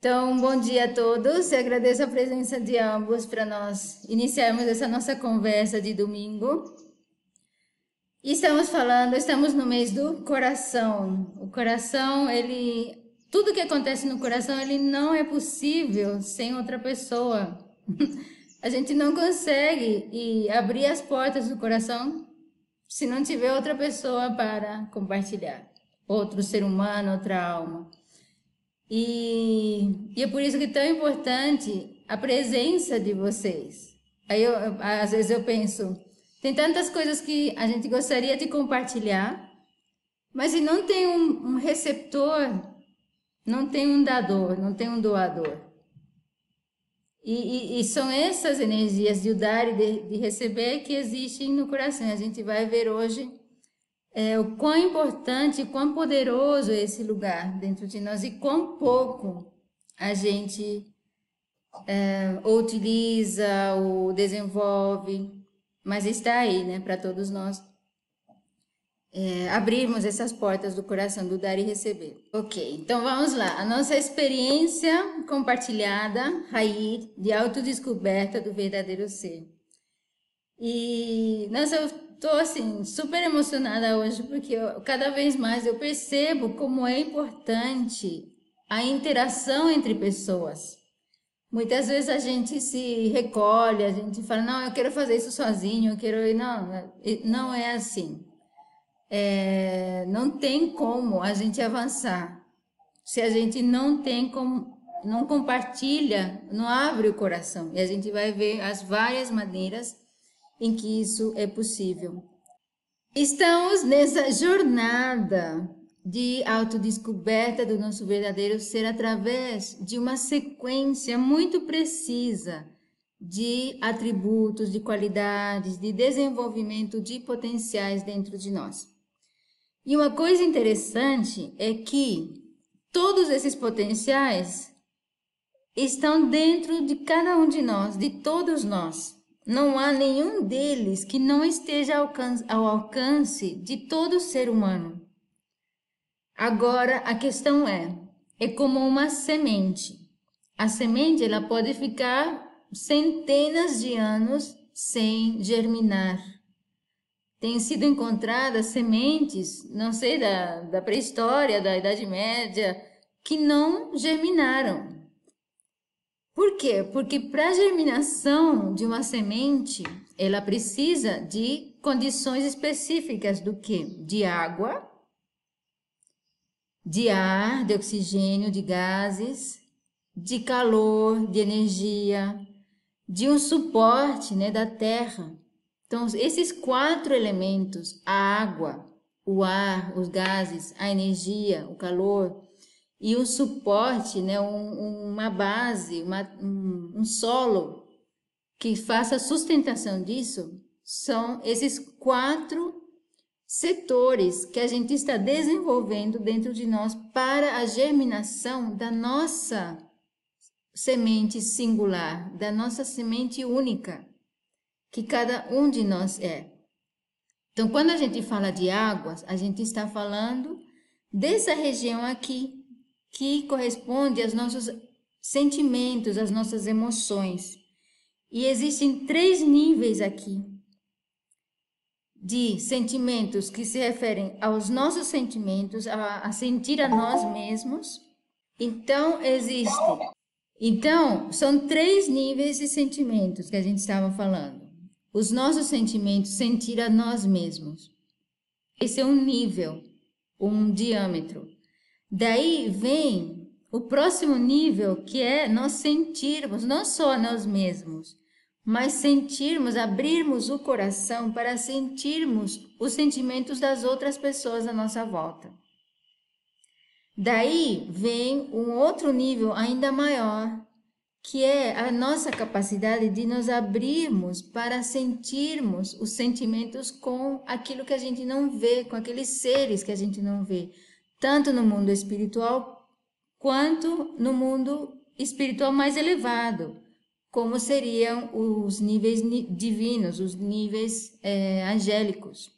Então, bom dia a todos. Eu agradeço a presença de ambos para nós iniciarmos essa nossa conversa de domingo. E estamos falando, estamos no mês do coração. O coração, ele, tudo que acontece no coração, ele não é possível sem outra pessoa. A gente não consegue e abrir as portas do coração se não tiver outra pessoa para compartilhar, outro ser humano, outra alma. E, e é por isso que é tão importante a presença de vocês. Aí eu, às vezes eu penso, tem tantas coisas que a gente gostaria de compartilhar, mas se não tem um, um receptor, não tem um dador, não tem um doador. E, e, e, são essas energias de dar e de, de receber que existem no coração. A gente vai ver hoje é, o quão importante, quão poderoso é esse lugar dentro de nós e quão pouco a gente é, ou utiliza ou desenvolve, mas está aí, né, para todos nós é, abrirmos essas portas do coração do dar e receber. Ok, então vamos lá. A nossa experiência compartilhada, raiz de autodescoberta do verdadeiro ser. E eu tô assim super emocionada hoje porque eu, cada vez mais eu percebo como é importante a interação entre pessoas. Muitas vezes a gente se recolhe, a gente fala, não, eu quero fazer isso sozinho, eu quero ir. Não, não é assim. É, não tem como a gente avançar se a gente não tem como, não compartilha, não abre o coração. E a gente vai ver as várias maneiras em que isso é possível. Estamos nessa jornada de autodescoberta do nosso verdadeiro ser através de uma sequência muito precisa de atributos, de qualidades, de desenvolvimento de potenciais dentro de nós. E uma coisa interessante é que todos esses potenciais estão dentro de cada um de nós, de todos nós. Não há nenhum deles que não esteja ao alcance, de todo ser humano. Agora, a questão é, é como uma semente. A semente ela pode ficar centenas de anos sem germinar. Tem sido encontradas sementes, não sei, da, da pré-história, da Idade Média, que não germinaram. Por quê? Porque para a germinação de uma semente, ela precisa de condições específicas do que? De água, de ar, de oxigênio, de gases, de calor, de energia, de um suporte né, da terra. Então, esses quatro elementos, a água, o ar, os gases, a energia, o calor e um suporte, né, um, uma base, uma, um, um solo que faça sustentação disso, são esses quatro setores que a gente está desenvolvendo dentro de nós para a germinação da nossa semente singular, da nossa semente única, que cada um de nós é. Então, quando a gente fala de águas, a gente está falando dessa região aqui, que corresponde aos nossos sentimentos, às nossas emoções. E existem três níveis aqui de sentimentos que se referem aos nossos sentimentos, a, a sentir a nós mesmos. Então, existe. Então, são três níveis de sentimentos que a gente estava falando. Os nossos sentimentos, sentir a nós mesmos. Esse é um nível, um diâmetro. Daí vem o próximo nível, que é nós sentirmos não só nós mesmos, mas sentirmos, abrirmos o coração para sentirmos os sentimentos das outras pessoas à nossa volta. Daí vem um outro nível ainda maior, que é a nossa capacidade de nos abrirmos para sentirmos os sentimentos com aquilo que a gente não vê, com aqueles seres que a gente não vê tanto no mundo espiritual quanto no mundo espiritual mais elevado, como seriam os níveis divinos, os níveis é, angélicos.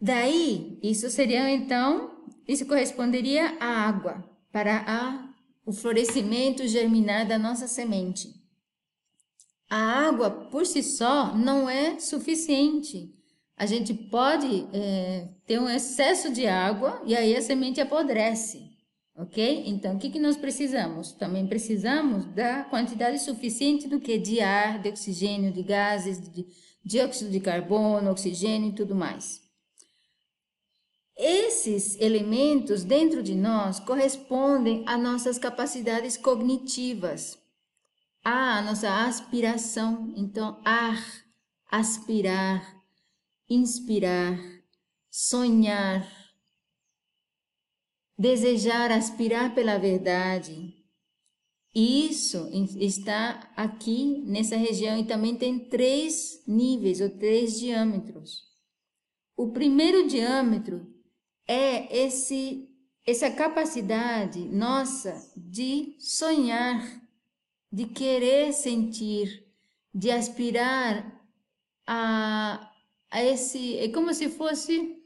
Daí, isso seria então, isso corresponderia à água, para a o florescimento germinar da nossa semente. A água por si só não é suficiente. A gente pode é, ter um excesso de água e aí a semente apodrece, ok? Então, o que, que nós precisamos? Também precisamos da quantidade suficiente do que? De ar, de oxigênio, de gases, de dióxido de carbono, oxigênio e tudo mais. Esses elementos dentro de nós correspondem a nossas capacidades cognitivas, a nossa aspiração. Então, ar, aspirar, inspirar, sonhar, desejar, aspirar pela verdade. Isso está aqui nessa região e também tem três níveis ou três diâmetros. O primeiro diâmetro é esse essa capacidade nossa de sonhar, de querer sentir, de aspirar a, a esse. É como se fosse.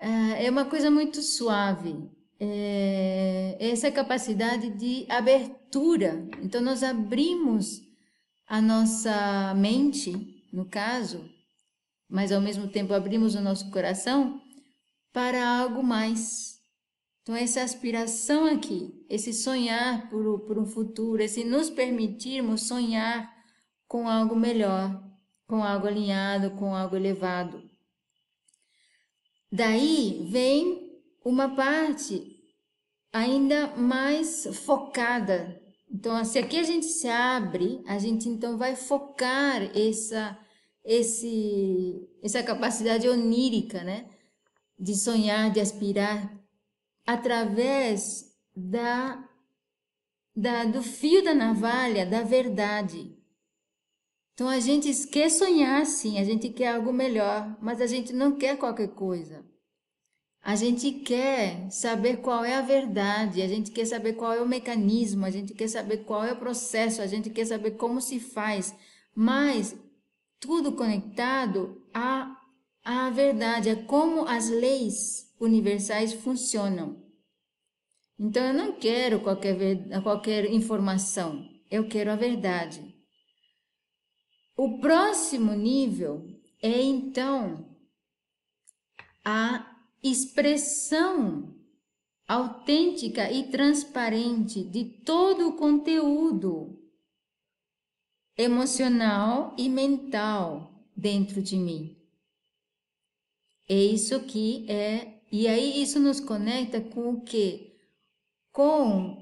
É, é uma coisa muito suave. É, essa capacidade de abertura. Então, nós abrimos a nossa mente, no caso, mas ao mesmo tempo abrimos o nosso coração para algo mais. Então, essa aspiração aqui, esse sonhar por, por um futuro, esse nos permitirmos sonhar com algo melhor, com algo alinhado, com algo elevado. Daí vem uma parte ainda mais focada. Então, se aqui a gente se abre, a gente então vai focar essa, esse, essa capacidade onírica, né? de sonhar, de aspirar, através da, da, do fio da navalha da verdade. Então a gente quer sonhar sim, a gente quer algo melhor, mas a gente não quer qualquer coisa. A gente quer saber qual é a verdade, a gente quer saber qual é o mecanismo, a gente quer saber qual é o processo, a gente quer saber como se faz, mas tudo conectado a a verdade é como as leis universais funcionam. Então eu não quero qualquer, qualquer informação, eu quero a verdade. O próximo nível é então a expressão autêntica e transparente de todo o conteúdo emocional e mental dentro de mim. É isso que é. E aí isso nos conecta com o quê? Com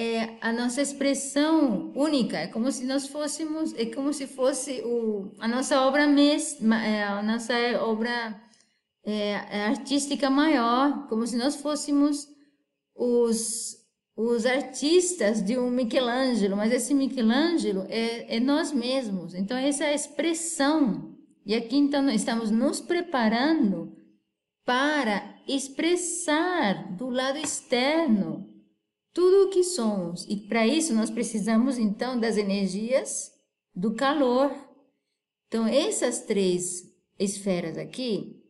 é, a nossa expressão única. É como se nós fôssemos, é como se fosse o, a nossa obra mesma, é, a nossa obra é, artística maior, como se nós fôssemos os os artistas de um Michelangelo, mas esse Michelangelo é, é nós mesmos. Então, essa é expressão e aqui então estamos nos preparando para expressar do lado externo tudo o que somos. E para isso nós precisamos então das energias do calor. Então essas três esferas aqui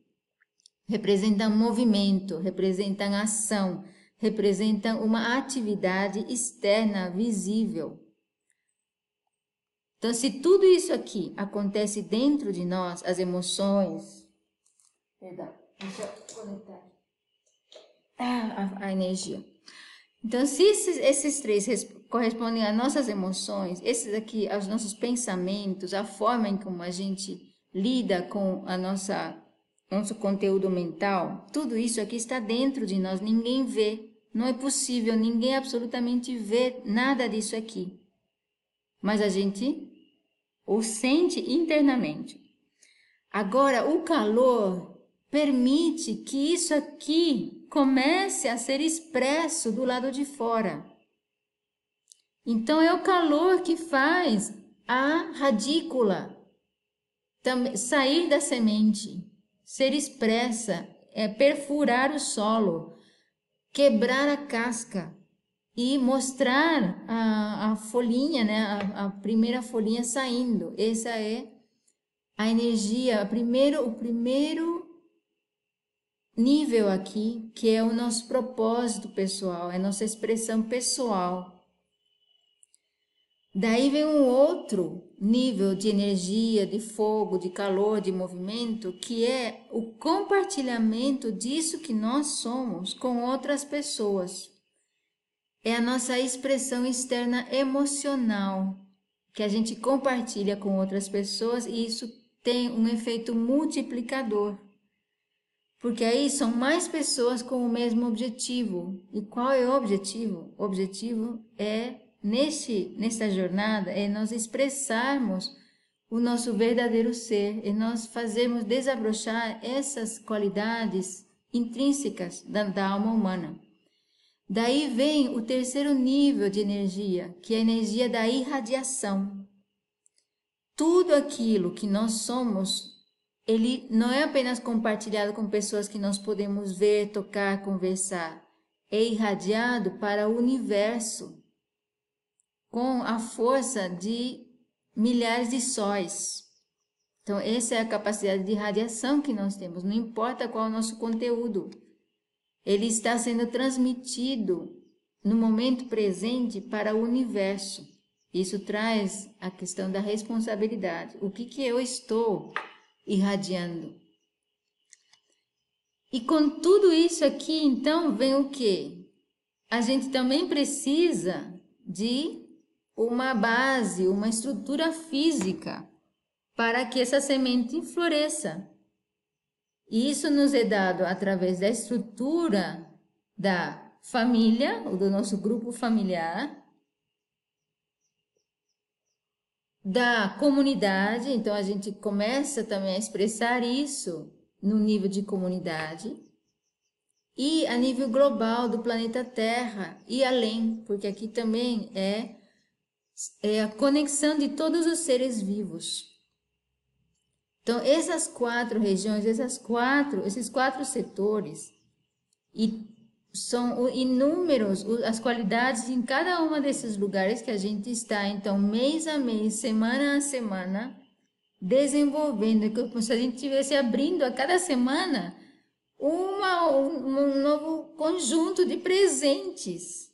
representam movimento, representam ação, representam uma atividade externa visível. Então, se tudo isso aqui acontece dentro de nós, as emoções. Perdão, deixa eu conectar. Ah, a, a energia. Então, se esses, esses três correspondem às nossas emoções, esses aqui aos nossos pensamentos, a forma em como a gente lida com a nossa nosso conteúdo mental, tudo isso aqui está dentro de nós, ninguém vê. Não é possível, ninguém absolutamente vê nada disso aqui. Mas a gente ou sente internamente. Agora, o calor permite que isso aqui comece a ser expresso do lado de fora. Então, é o calor que faz a radícula sair da semente, ser expressa, é perfurar o solo, quebrar a casca e mostrar a, a folhinha, né, a, a primeira folhinha saindo. Essa é a energia, primeiro, o primeiro nível aqui que é o nosso propósito pessoal, é nossa expressão pessoal. Daí vem um outro nível de energia, de fogo, de calor, de movimento, que é o compartilhamento disso que nós somos com outras pessoas. É a nossa expressão externa emocional que a gente compartilha com outras pessoas e isso tem um efeito multiplicador. Porque aí são mais pessoas com o mesmo objetivo. E qual é o objetivo? O objetivo é neste, nesta jornada é nós expressarmos o nosso verdadeiro ser, e nós fazermos desabrochar essas qualidades intrínsecas da, da alma humana. Daí vem o terceiro nível de energia, que é a energia da irradiação. Tudo aquilo que nós somos, ele não é apenas compartilhado com pessoas que nós podemos ver, tocar, conversar, é irradiado para o universo com a força de milhares de sóis. Então, essa é a capacidade de radiação que nós temos, não importa qual é o nosso conteúdo. Ele está sendo transmitido no momento presente para o universo. Isso traz a questão da responsabilidade. O que, que eu estou irradiando? E com tudo isso aqui, então, vem o que? A gente também precisa de uma base, uma estrutura física para que essa semente floresça. E isso nos é dado através da estrutura da família, ou do nosso grupo familiar, da comunidade, então a gente começa também a expressar isso no nível de comunidade e a nível global do planeta Terra e além, porque aqui também é é a conexão de todos os seres vivos. Então, essas quatro regiões, essas quatro, esses quatro setores, e são inúmeros as qualidades em cada uma desses lugares que a gente está, então, mês a mês, semana a semana, desenvolvendo, como se a gente estivesse abrindo a cada semana uma, um, um novo conjunto de presentes,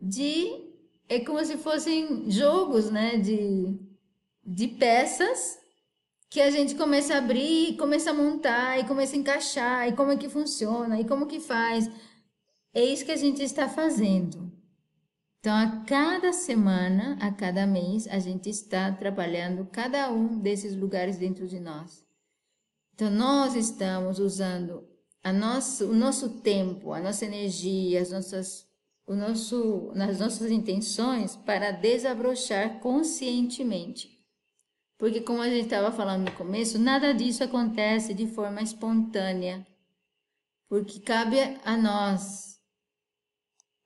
de é como se fossem jogos, né, de, de peças que a gente começa a abrir, começa a montar e começa a encaixar e como é que funciona e como que faz. É isso que a gente está fazendo. Então, a cada semana, a cada mês, a gente está trabalhando cada um desses lugares dentro de nós. Então, nós estamos usando a nosso, o nosso tempo, a nossa energia, as nossas o nosso, nas nossas intenções para desabrochar conscientemente. Porque, como a gente estava falando no começo, nada disso acontece de forma espontânea. Porque cabe a nós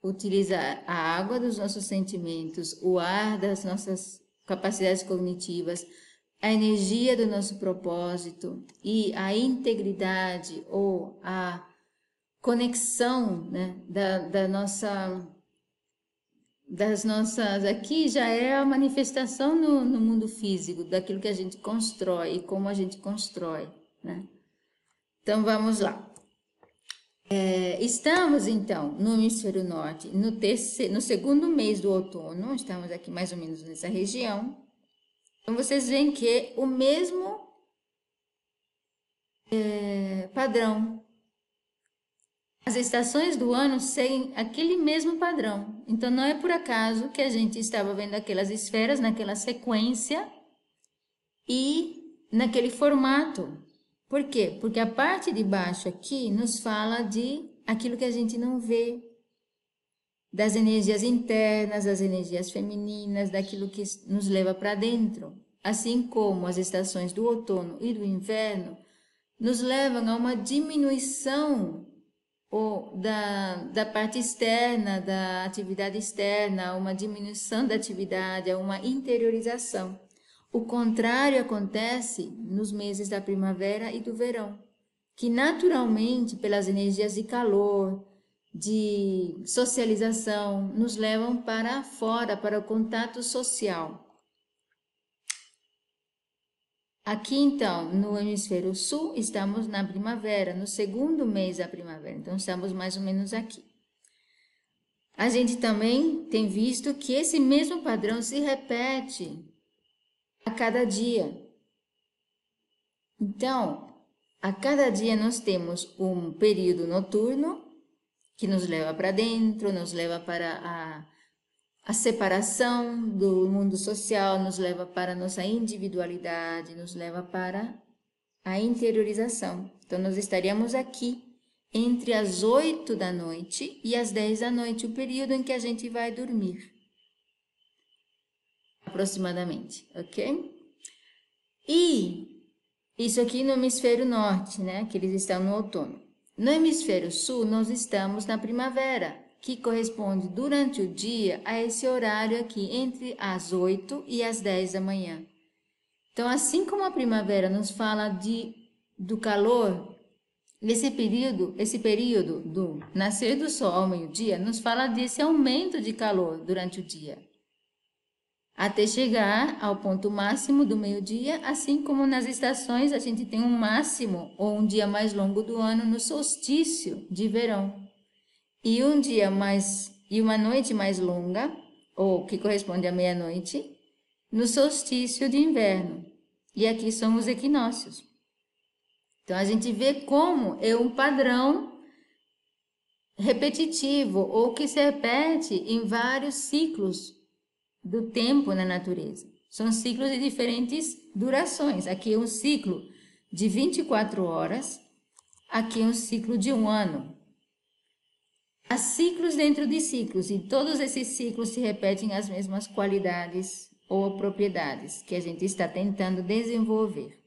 utilizar a água dos nossos sentimentos, o ar das nossas capacidades cognitivas, a energia do nosso propósito e a integridade ou a conexão né, da, da nossa das nossas aqui já é a manifestação no, no mundo físico daquilo que a gente constrói e como a gente constrói né? então vamos lá é, estamos então no hemisfério norte no terceiro no segundo mês do outono estamos aqui mais ou menos nessa região então vocês veem que o mesmo é, padrão as estações do ano seguem aquele mesmo padrão. Então, não é por acaso que a gente estava vendo aquelas esferas naquela sequência e naquele formato. Por quê? Porque a parte de baixo aqui nos fala de aquilo que a gente não vê, das energias internas, das energias femininas, daquilo que nos leva para dentro. Assim como as estações do outono e do inverno nos levam a uma diminuição ou da, da parte externa, da atividade externa, uma diminuição da atividade, uma interiorização. O contrário acontece nos meses da primavera e do verão, que naturalmente, pelas energias de calor, de socialização, nos levam para fora, para o contato social. Aqui, então, no hemisfério sul, estamos na primavera, no segundo mês da primavera. Então, estamos mais ou menos aqui. A gente também tem visto que esse mesmo padrão se repete a cada dia. Então, a cada dia nós temos um período noturno que nos leva para dentro, nos leva para a a separação do mundo social nos leva para a nossa individualidade, nos leva para a interiorização. Então, nós estaríamos aqui entre as 8 da noite e as 10 da noite, o período em que a gente vai dormir. Aproximadamente, ok? E isso aqui no hemisfério norte, né? Que eles estão no outono. No hemisfério sul, nós estamos na primavera que corresponde durante o dia a esse horário aqui, entre as 8 e as 10 da manhã. Então, assim como a primavera nos fala de, do calor, esse período, esse período do nascer do sol ao meio-dia nos fala desse aumento de calor durante o dia, até chegar ao ponto máximo do meio-dia, assim como nas estações a gente tem um máximo ou um dia mais longo do ano no solstício de verão e um dia mais e uma noite mais longa, ou que corresponde à meia-noite, no solstício de inverno. E aqui são os equinócios. Então a gente vê como é um padrão repetitivo ou que se repete em vários ciclos do tempo na natureza. São ciclos de diferentes durações. Aqui é um ciclo de 24 horas, aqui é um ciclo de um ano. Há ciclos dentro de ciclos, e todos esses ciclos se repetem as mesmas qualidades ou propriedades que a gente está tentando desenvolver.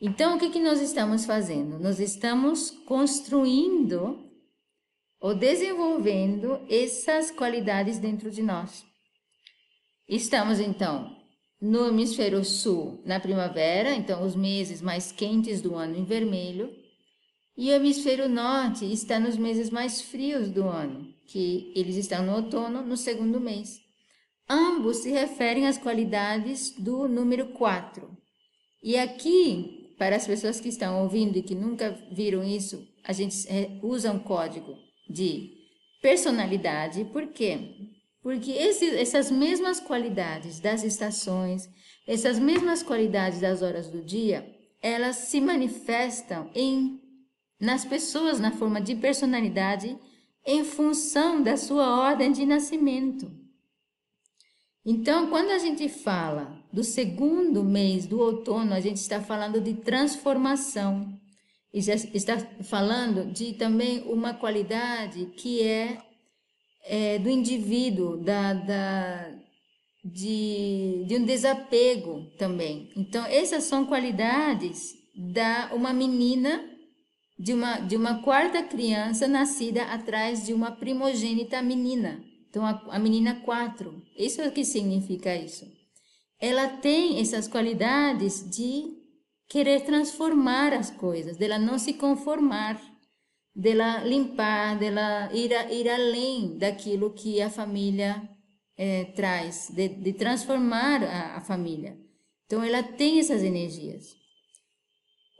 Então, o que, que nós estamos fazendo? Nós estamos construindo ou desenvolvendo essas qualidades dentro de nós. Estamos, então, no hemisfério sul, na primavera, então, os meses mais quentes do ano em vermelho, e o hemisfério norte está nos meses mais frios do ano, que eles estão no outono, no segundo mês. Ambos se referem às qualidades do número 4. E aqui, para as pessoas que estão ouvindo e que nunca viram isso, a gente usa um código de personalidade. Por quê? Porque esse, essas mesmas qualidades das estações, essas mesmas qualidades das horas do dia, elas se manifestam em nas pessoas na forma de personalidade em função da sua ordem de nascimento. Então, quando a gente fala do segundo mês do outono, a gente está falando de transformação. E já está falando de também uma qualidade que é, é do indivíduo, da, da, de, de um desapego também. Então, essas são qualidades da uma menina de uma, de uma quarta criança nascida atrás de uma primogênita menina. Então, a, a menina quatro. Isso é o que significa isso. Ela tem essas qualidades de querer transformar as coisas, dela não se conformar, dela limpar, dela ir, a, ir além daquilo que a família é, traz, de, de transformar a, a família. Então, ela tem essas energias.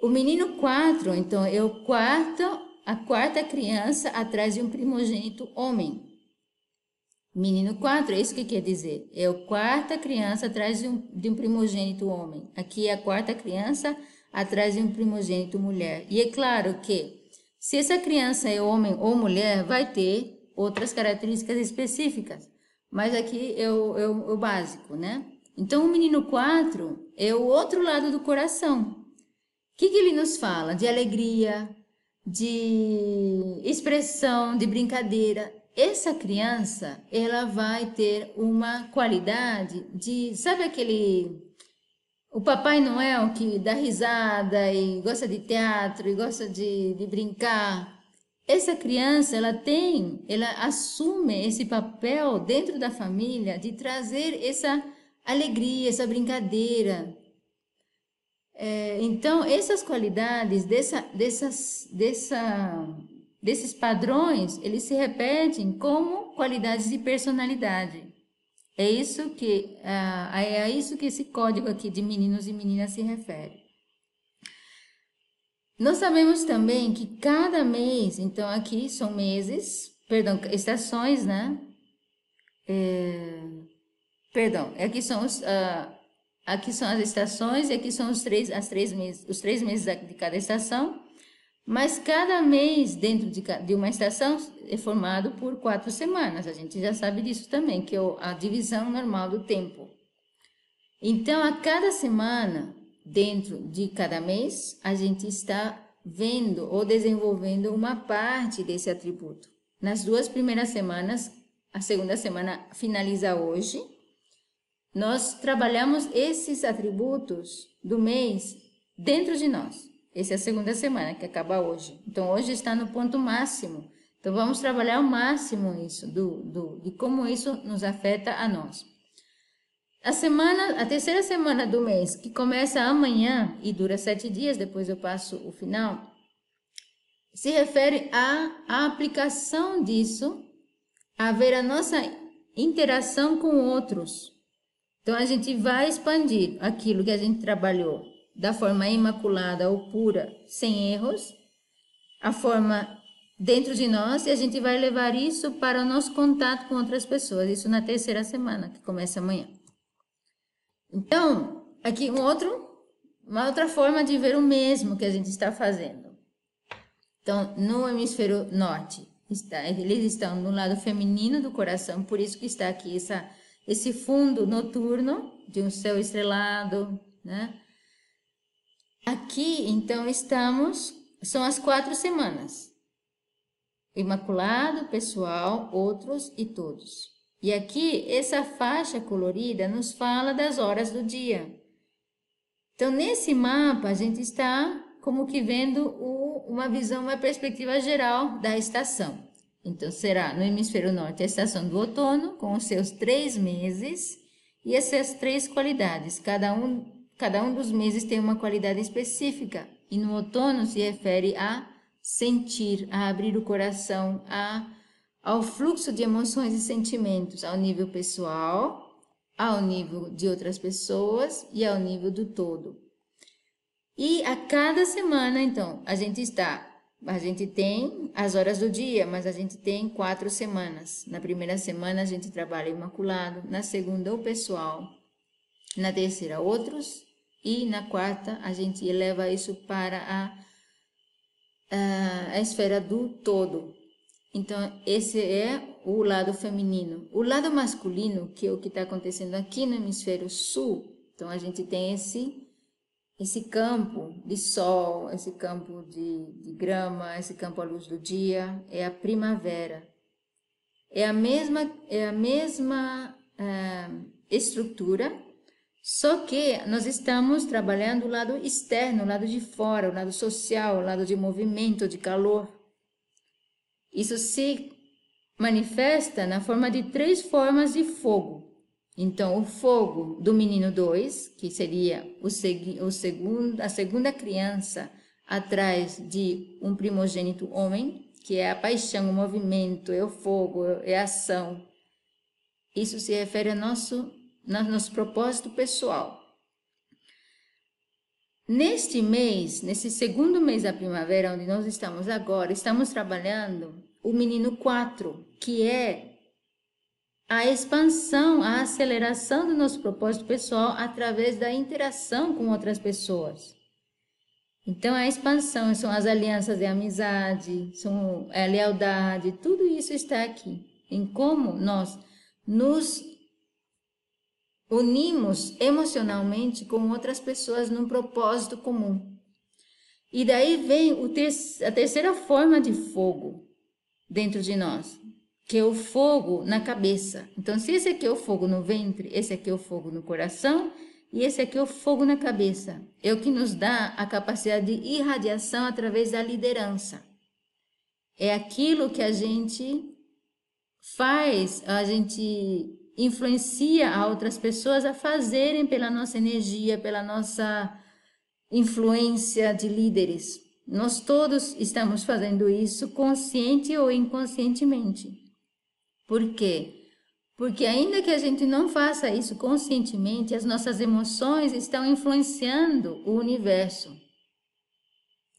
O menino quatro, então, é o quarto, a quarta criança atrás de um primogênito homem. Menino quatro, é isso que quer dizer. É a quarta criança atrás de um, de um primogênito homem. Aqui é a quarta criança atrás de um primogênito mulher. E é claro que, se essa criança é homem ou mulher, vai ter outras características específicas. Mas aqui é o, é o, é o básico, né? Então, o menino 4 é o outro lado do coração que, que ele nos fala? De alegria, de expressão, de brincadeira. Essa criança, ela vai ter uma qualidade de, sabe aquele o Papai Noel que dá risada e gosta de teatro e gosta de, de brincar. Essa criança, ela tem, ela assume esse papel dentro da família de trazer essa alegria, essa brincadeira, é, então, essas qualidades, dessa, dessas, dessa, desses padrões, eles se repetem como qualidades de personalidade. É isso que é a isso que esse código aqui de meninos e meninas se refere. Nós sabemos também que cada mês, então aqui são meses, perdão, estações, né? É, perdão, aqui são os, uh, aqui são as estações e aqui são os três, as três meses, os três meses de cada estação. Mas cada mês dentro de, de uma estação é formado por quatro semanas. A gente já sabe disso também, que é a divisão normal do tempo. Então, a cada semana, dentro de cada mês, a gente está vendo ou desenvolvendo uma parte desse atributo. Nas duas primeiras semanas, a segunda semana finaliza hoje, nós trabalhamos esses atributos do mês dentro de nós. Essa é a segunda semana que acaba hoje. Então hoje está no ponto máximo. Então vamos trabalhar ao máximo isso, do, do, de como isso nos afeta a nós. A semana, a terceira semana do mês, que começa amanhã e dura sete dias, depois eu passo o final, se refere à, à aplicação disso, a ver a nossa interação com outros. Então a gente vai expandir aquilo que a gente trabalhou da forma imaculada ou pura, sem erros, a forma dentro de nós e a gente vai levar isso para o nosso contato com outras pessoas, isso na terceira semana, que começa amanhã. Então, aqui um outro, uma outra forma de ver o mesmo que a gente está fazendo. Então, no hemisfério norte, está, eles estão no lado feminino do coração, por isso que está aqui essa, esse fundo noturno de um céu estrelado, né? Aqui, então, estamos, são as quatro semanas. Imaculado, pessoal, outros e todos. E aqui, essa faixa colorida nos fala das horas do dia. Então, nesse mapa, a gente está como que vendo o, uma visão, uma perspectiva geral da estação. Então, será no hemisfério norte a estação do outono, com os seus três meses e essas três qualidades, cada um Cada um dos meses tem uma qualidade específica e no outono se refere a sentir, a abrir o coração, a, ao fluxo de emoções e sentimentos ao nível pessoal, ao nível de outras pessoas e ao nível do todo. E a cada semana, então, a gente está, a gente tem as horas do dia, mas a gente tem quatro semanas. Na primeira semana a gente trabalha imaculado, na segunda o pessoal, na terceira outros e na quarta, a gente eleva isso para a, a, a esfera do todo. Então, esse é o lado feminino. O lado masculino, que é o que está acontecendo aqui no hemisfério sul, então a gente tem esse esse campo de sol, esse campo de, de, grama, esse campo à luz do dia, é a primavera. É a mesma, é a mesma uh, estrutura só que nós estamos trabalhando o lado externo, o lado de fora, o lado social, o lado de movimento, de calor. Isso se manifesta na forma de três formas de fogo. Então, o fogo do menino 2, que seria o, seg o segundo, a segunda criança atrás de um primogênito homem, que é a paixão, o movimento, é o fogo, é a ação. Isso se refere ao nosso no nosso propósito pessoal. Neste mês, nesse segundo mês da primavera, onde nós estamos agora, estamos trabalhando o menino 4, que é a expansão, a aceleração do nosso propósito pessoal através da interação com outras pessoas. Então, a expansão são as alianças de amizade, são a lealdade, tudo isso está aqui. Em como nós nos unimos emocionalmente com outras pessoas num propósito comum. E daí vem ter a terceira forma de fogo dentro de nós, que é o fogo na cabeça. Então, se esse aqui é o fogo no ventre, esse aqui é o fogo no coração e esse aqui é o fogo na cabeça. É o que nos dá a capacidade de irradiação através da liderança. É aquilo que a gente faz, a gente influencia a outras pessoas a fazerem pela nossa energia, pela nossa influência de líderes. Nós todos estamos fazendo isso consciente ou inconscientemente. Por quê? Porque ainda que a gente não faça isso conscientemente, as nossas emoções estão influenciando o universo.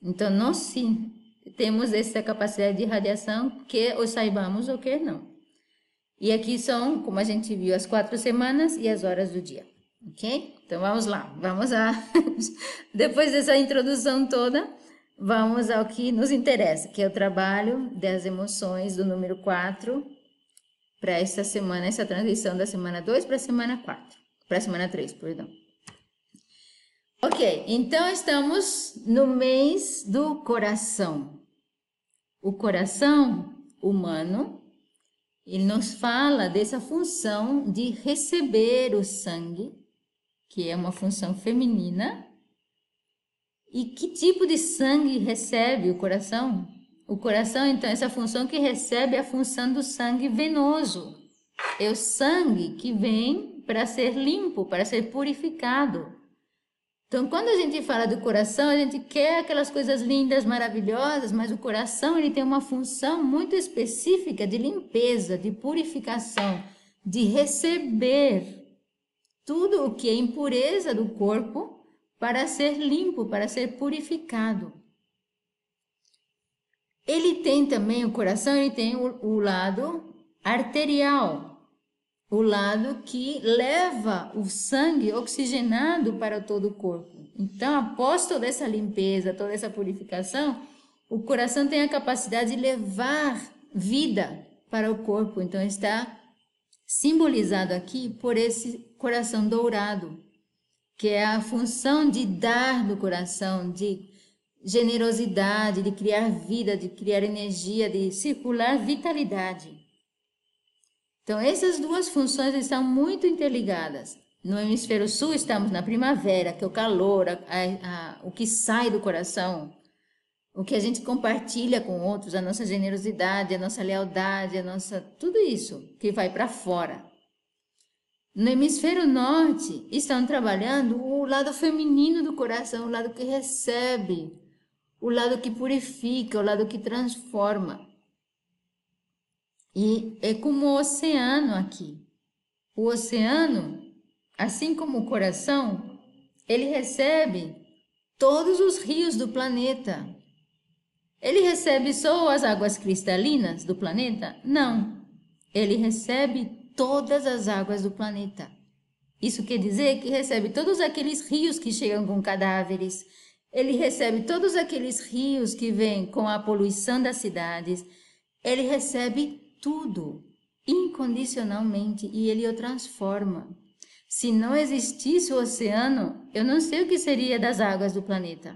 Então, nós sim temos essa capacidade de radiação, que o saibamos ou que não. E aqui são, como a gente viu, as quatro semanas e as horas do dia. Ok? Então vamos lá, vamos a. Depois dessa introdução toda, vamos ao que nos interessa, que é o trabalho das emoções do número 4 para esta semana, essa transição da semana 2 para a semana 4, para a semana 3, perdão. Ok, então estamos no mês do coração. O coração humano, ele nos fala dessa função de receber o sangue que é uma função feminina. E que tipo de sangue recebe o coração? O coração, então, essa função que recebe é a função do sangue venoso. É o sangue que vem para ser limpo, para ser purificado. Então, quando a gente fala do coração, a gente quer aquelas coisas lindas, maravilhosas, mas o coração ele tem uma função muito específica de limpeza, de purificação, de receber tudo o que é impureza do corpo para ser limpo, para ser purificado. Ele tem também o coração, ele tem o, o lado arterial, o lado que leva o sangue oxigenado para todo o corpo. Então, após toda essa limpeza, toda essa purificação, o coração tem a capacidade de levar vida para o corpo. Então, está simbolizado aqui por esse coração dourado, que é a função de dar do coração, de generosidade, de criar vida, de criar energia, de circular vitalidade. Então, essas duas funções estão muito interligadas. No hemisfério sul, estamos na primavera, que é o calor, a, a, o que sai do coração, o que a gente compartilha com outros, a nossa generosidade, a nossa lealdade, a nossa tudo isso que vai para fora. No hemisfério norte estão trabalhando o lado feminino do coração, o lado que recebe, o lado que purifica, o lado que transforma. E é como o oceano aqui. O oceano, assim como o coração, ele recebe todos os rios do planeta, ele recebe só as águas cristalinas do planeta? Não. Ele recebe todas as águas do planeta. Isso quer dizer que recebe todos aqueles rios que chegam com cadáveres. Ele recebe todos aqueles rios que vêm com a poluição das cidades. Ele recebe tudo incondicionalmente e ele o transforma. Se não existisse o oceano, eu não sei o que seria das águas do planeta.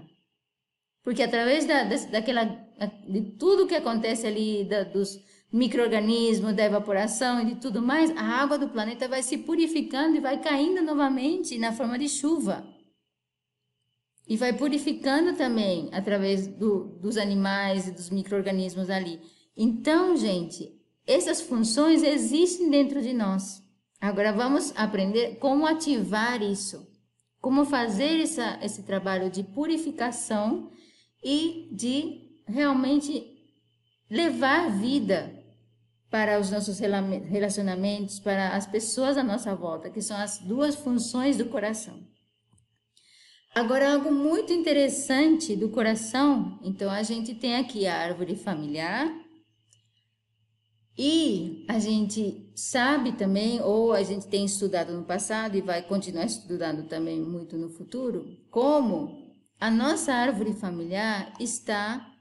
Porque através da, daquela, de tudo que acontece ali, da, dos micro-organismos, da evaporação e de tudo mais, a água do planeta vai se purificando e vai caindo novamente na forma de chuva. E vai purificando também através do, dos animais e dos micro-organismos ali. Então, gente, essas funções existem dentro de nós. Agora vamos aprender como ativar isso, como fazer essa, esse trabalho de purificação e de realmente levar vida para os nossos relacionamentos, para as pessoas à nossa volta, que são as duas funções do coração. Agora, algo muito interessante do coração, então a gente tem aqui a árvore familiar, e a gente sabe também, ou a gente tem estudado no passado e vai continuar estudando também muito no futuro, como a nossa árvore familiar está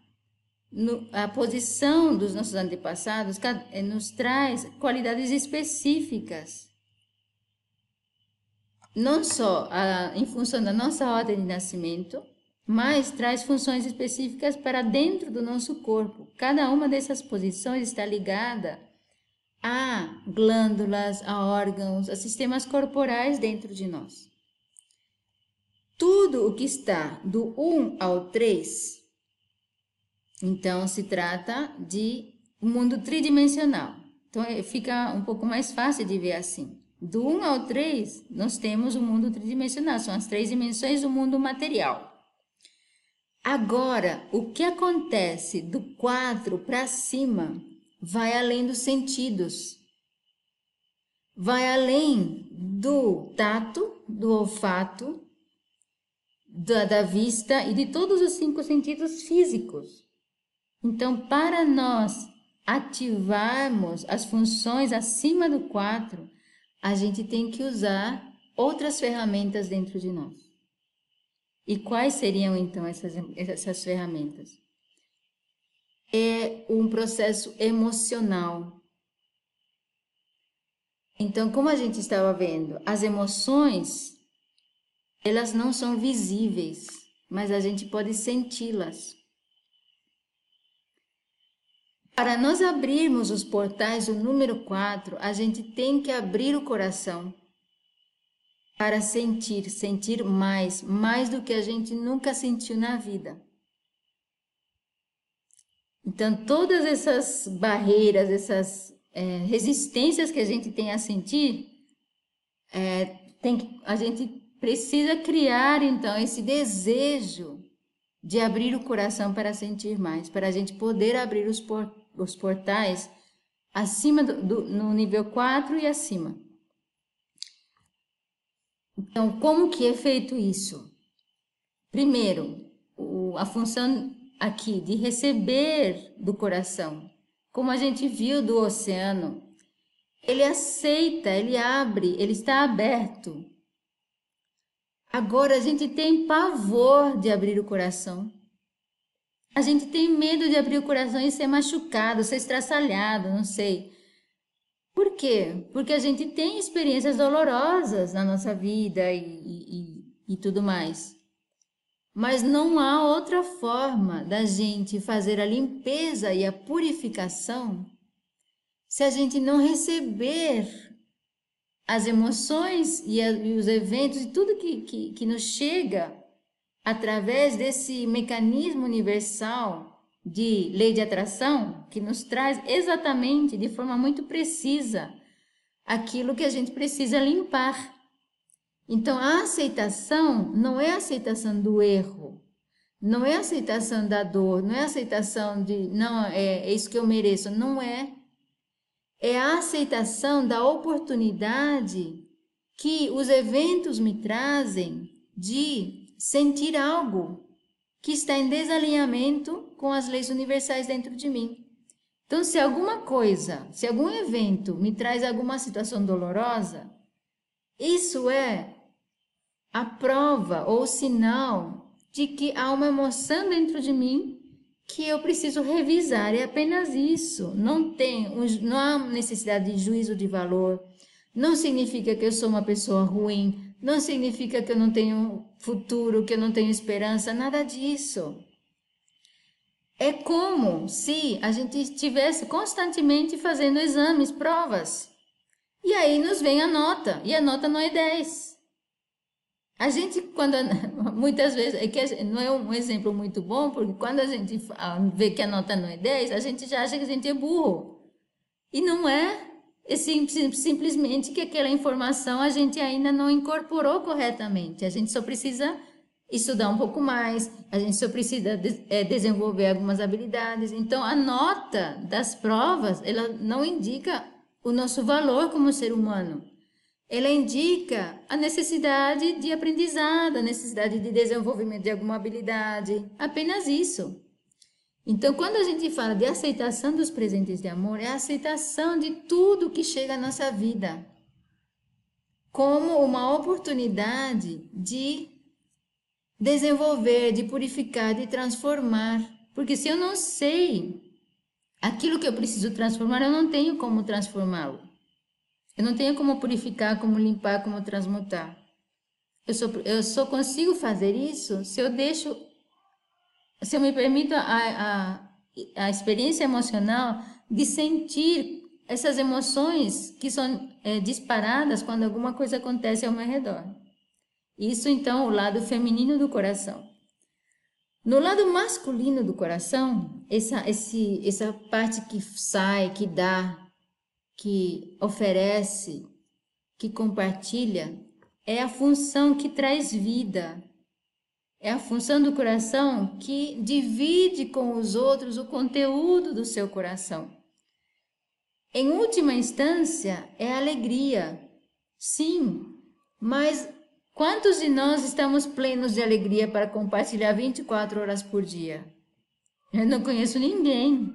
no, a posição dos nossos antepassados eh, nos traz qualidades específicas. Não só a, em função da nossa ordem de nascimento, mas traz funções específicas para dentro do nosso corpo. Cada uma dessas posições está ligada a glândulas, a órgãos, a sistemas corporais dentro de nós. Tudo o que está do 1 ao 3, então se trata de um mundo tridimensional. Então fica um pouco mais fácil de ver assim. Do 1 ao 3, nós temos o um mundo tridimensional, são as três dimensões do mundo material. Agora, o que acontece do 4 para cima vai além dos sentidos. vai além do tato, do olfato, da, da vista e de todos os cinco sentidos físicos. Então, para nós ativarmos as funções acima do 4, a gente tem que usar outras ferramentas dentro de nós. E quais seriam então essas, essas ferramentas? É um processo emocional. Então, como a gente estava vendo, as emoções, elas não são visíveis, mas a gente pode senti-las. Para nós abrirmos os portais do número 4, a gente tem que abrir o coração para sentir, sentir mais, mais do que a gente nunca sentiu na vida. Então, todas essas barreiras, essas é, resistências que a gente tem a sentir, é, tem que, a gente precisa criar então esse desejo de abrir o coração para sentir mais, para a gente poder abrir os portais os portais acima do, do, no nível 4 e acima. Então, como que é feito isso? Primeiro, o, a função aqui de receber do coração, como a gente viu do oceano, ele aceita, ele abre, ele está aberto. Agora a gente tem pavor de abrir o coração. A gente tem medo de abrir o coração e ser machucado, ser estraçalhado, não sei. Por quê? Porque a gente tem experiências dolorosas na nossa vida e, e, e tudo mais. Mas não há outra forma da gente fazer a limpeza e a purificação se a gente não receber as emoções e, a, e os eventos e tudo que, que, que nos chega através desse mecanismo universal de lei de atração, que nos traz exatamente, de forma muito precisa, aquilo que a gente precisa limpar. Então, a aceitação não é a aceitação do erro, não é a aceitação da dor, não é a aceitação de, não, é, é isso que eu mereço, não é. É a aceitação da oportunidade que os eventos me trazem de sentir algo que está em desalinhamento com as leis universais dentro de mim. Então, se alguma coisa, se algum evento me traz alguma situação dolorosa, isso é a prova ou sinal de que há uma emoção dentro de mim que eu preciso revisar. É apenas isso. Não tem, não há necessidade de juízo de valor. Não significa que eu sou uma pessoa ruim não significa que eu não tenho futuro, que eu não tenho esperança, nada disso. É como se a gente estivesse constantemente fazendo exames, provas. E aí nos vem a nota, e a nota não é 10. A gente, quando muitas vezes, é que não é um exemplo muito bom, porque quando a gente vê que a nota não é 10, a gente já acha que a gente é burro. E não é é sim, simplesmente que aquela informação a gente ainda não incorporou corretamente. A gente só precisa estudar um pouco mais, a gente só precisa de, é, desenvolver algumas habilidades. Então, a nota das provas, ela não indica o nosso valor como ser humano. Ela indica a necessidade de aprendizado, a necessidade de desenvolvimento de alguma habilidade, apenas isso. Então, quando a gente fala de aceitação dos presentes de amor, é a aceitação de tudo que chega à nossa vida como uma oportunidade de desenvolver, de purificar, de transformar. Porque se eu não sei aquilo que eu preciso transformar, eu não tenho como transformá-lo. Eu não tenho como purificar, como limpar, como transmutar. Eu só, eu só consigo fazer isso se eu deixo se eu me permito a, a, a experiência emocional de sentir essas emoções que são é, disparadas quando alguma coisa acontece ao meu redor. Isso, então, o lado feminino do coração. No lado masculino do coração, essa, esse, essa parte que sai, que dá, que oferece, que compartilha, é a função que traz vida, é a função do coração que divide com os outros o conteúdo do seu coração. Em última instância, é alegria. Sim, mas quantos de nós estamos plenos de alegria para compartilhar 24 horas por dia? Eu não conheço ninguém.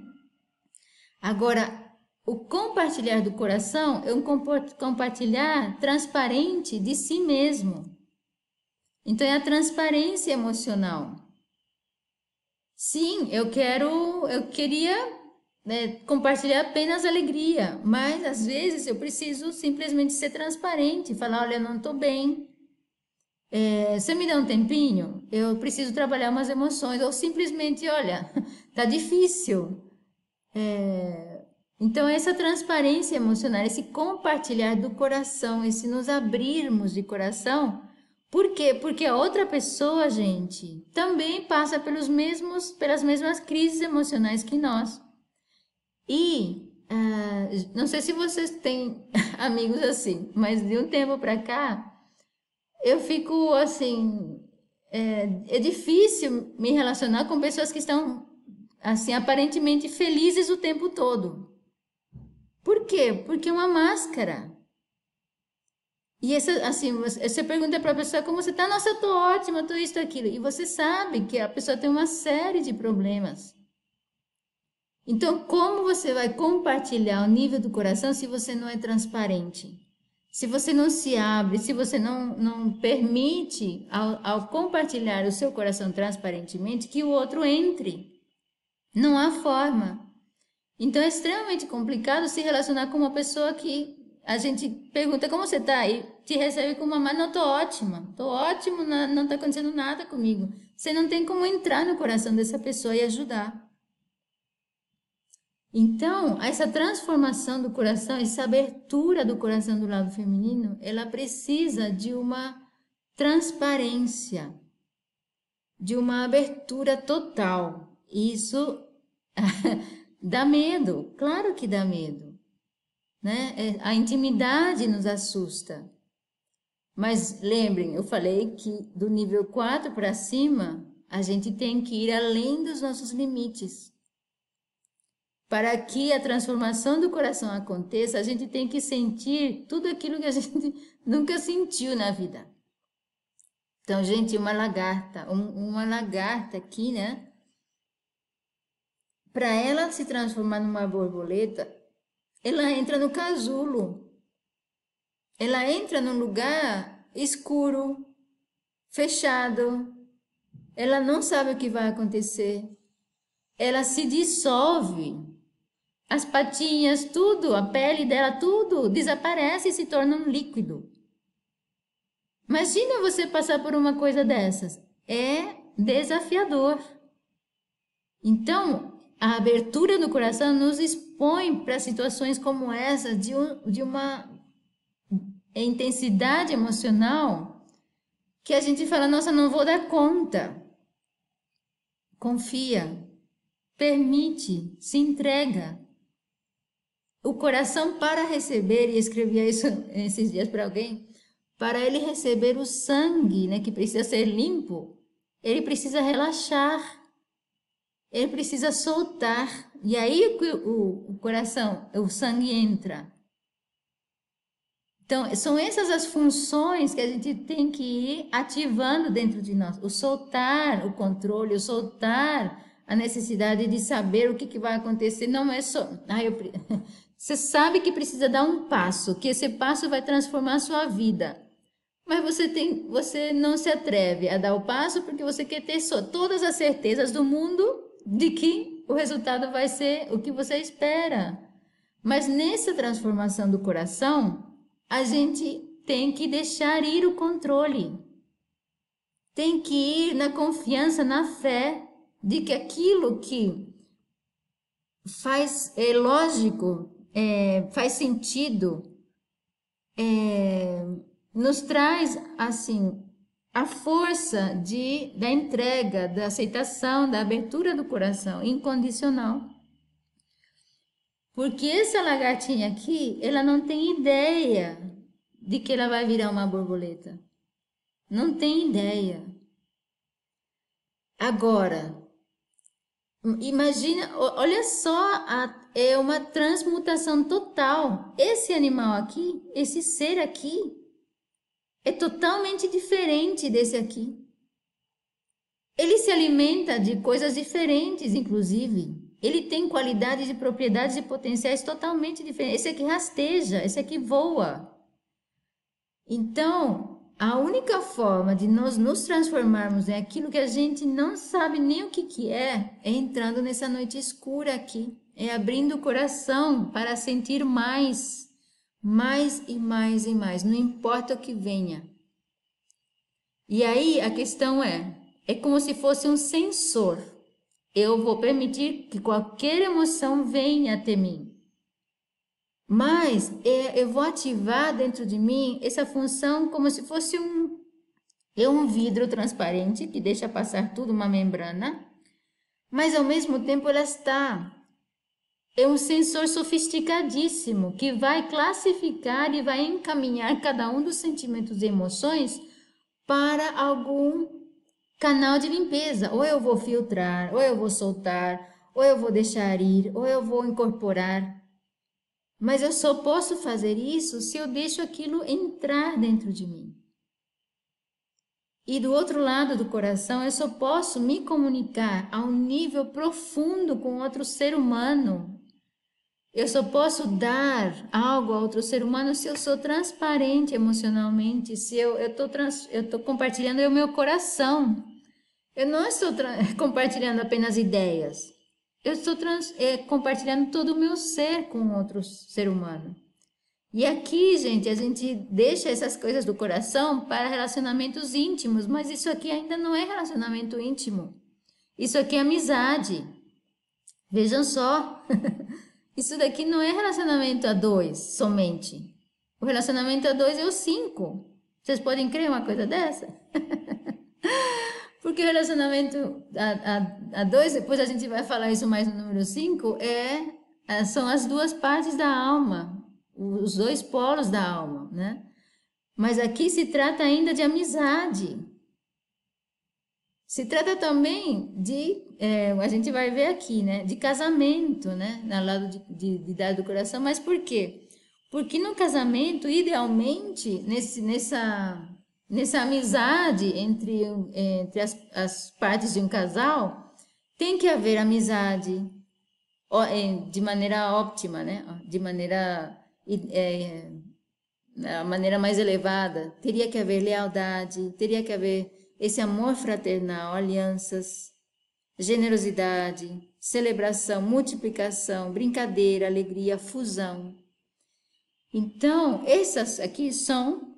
Agora, o compartilhar do coração é um compartilhar transparente de si mesmo. Então é a transparência emocional. Sim, eu quero, eu queria né, compartilhar apenas alegria, mas às vezes eu preciso simplesmente ser transparente, falar, olha, eu não estou bem. É, você me dá um tempinho? Eu preciso trabalhar umas emoções, ou simplesmente, olha, tá difícil. É, então, essa transparência emocional, esse compartilhar do coração, esse nos abrirmos de coração, por quê? Porque a outra pessoa, gente, também passa pelos mesmos, pelas mesmas crises emocionais que nós. E uh, não sei se vocês têm amigos assim, mas de um tempo para cá eu fico assim, é, é difícil me relacionar com pessoas que estão assim aparentemente felizes o tempo todo. Por quê? Porque é uma máscara. E essa, assim, você pergunta para a pessoa como você está, nossa, eu estou ótima, estou isso, aquilo. E você sabe que a pessoa tem uma série de problemas. Então, como você vai compartilhar o nível do coração se você não é transparente? Se você não se abre, se você não, não permite, ao, ao compartilhar o seu coração transparentemente, que o outro entre. Não há forma. Então é extremamente complicado se relacionar com uma pessoa que a gente pergunta como você tá e te recebe com uma mãe, não tô ótima, tô ótimo, não, não tá acontecendo nada comigo. Você não tem como entrar no coração dessa pessoa e ajudar. Então, essa transformação do coração, essa abertura do coração do lado feminino, ela precisa de uma transparência, de uma abertura total. Isso Dá medo, claro que dá medo. Né? É, a intimidade nos assusta. Mas lembrem, eu falei que do nível 4 para cima, a gente tem que ir além dos nossos limites. Para que a transformação do coração aconteça, a gente tem que sentir tudo aquilo que a gente nunca sentiu na vida. Então, gente, uma lagarta, um, uma lagarta aqui, né? para ela se transformar numa borboleta, ela entra no casulo. Ela entra num lugar escuro, fechado. Ela não sabe o que vai acontecer. Ela se dissolve. As patinhas, tudo, a pele dela, tudo desaparece e se torna um líquido. Imagina você passar por uma coisa dessas. É desafiador. Então, a abertura do coração nos expõe para situações como essa, de, um, de uma intensidade emocional, que a gente fala: nossa, não vou dar conta. Confia, permite, se entrega. O coração para receber, e escrevia isso esses dias para alguém, para ele receber o sangue, né, que precisa ser limpo, ele precisa relaxar ele precisa soltar. E aí o, o coração, o sangue entra. Então, são essas as funções que a gente tem que ir ativando dentro de nós. O soltar o controle, o soltar a necessidade de saber o que, que vai acontecer. Não é só. Ah, eu... Você sabe que precisa dar um passo, que esse passo vai transformar a sua vida. Mas você, tem, você não se atreve a dar o passo porque você quer ter só todas as certezas do mundo de que o resultado vai ser o que você espera. Mas nessa transformação do coração, a gente tem que deixar ir o controle. Tem que ir na confiança, na fé de que aquilo que faz é lógico, é, faz sentido, é, nos traz assim a força de, da entrega, da aceitação, da abertura do coração incondicional. Porque essa lagartinha aqui, ela não tem ideia de que ela vai virar uma borboleta. Não tem ideia. Agora, imagina, olha só a, é uma transmutação total. Esse animal aqui, esse ser aqui, é totalmente diferente desse aqui. Ele se alimenta de coisas diferentes, inclusive. Ele tem qualidades e propriedades e potenciais totalmente diferentes. Esse aqui rasteja, esse aqui voa. Então, a única forma de nós nos transformarmos em aquilo que a gente não sabe nem o que, que é, é entrando nessa noite escura aqui, é abrindo o coração para sentir mais, mais e mais e mais, não importa o que venha. E aí a questão é: é como se fosse um sensor. Eu vou permitir que qualquer emoção venha até mim. Mas é, eu vou ativar dentro de mim essa função como se fosse um, é um vidro transparente que deixa passar tudo uma membrana, mas ao mesmo tempo ela está é um sensor sofisticadíssimo que vai classificar e vai encaminhar cada um dos sentimentos e emoções para algum canal de limpeza. Ou eu vou filtrar, ou eu vou soltar, ou eu vou deixar ir, ou eu vou incorporar. Mas eu só posso fazer isso se eu deixo aquilo entrar dentro de mim. E do outro lado do coração, eu só posso me comunicar a um nível profundo com outro ser humano. Eu só posso dar algo a outro ser humano se eu sou transparente emocionalmente, se eu estou eu compartilhando o meu coração. Eu não estou compartilhando apenas ideias. Eu estou é, compartilhando todo o meu ser com outro ser humano. E aqui, gente, a gente deixa essas coisas do coração para relacionamentos íntimos, mas isso aqui ainda não é relacionamento íntimo. Isso aqui é amizade. Vejam só. isso daqui não é relacionamento a dois somente. O relacionamento a dois é o cinco. Vocês podem crer uma coisa dessa? Porque o relacionamento a, a, a dois, depois a gente vai falar isso mais no número 5, é, é, são as duas partes da alma, os dois polos da alma, né? Mas aqui se trata ainda de amizade. Se trata também de, é, a gente vai ver aqui, né? De casamento, né? Na lado de, de, de dar do coração. Mas por quê? Porque no casamento, idealmente, nesse, nessa nessa amizade entre, entre as, as partes de um casal, tem que haver amizade é, de maneira óptima, né? De maneira é, a maneira mais elevada, teria que haver lealdade, teria que haver esse amor fraternal, alianças, generosidade, celebração, multiplicação, brincadeira, alegria, fusão. Então, essas aqui são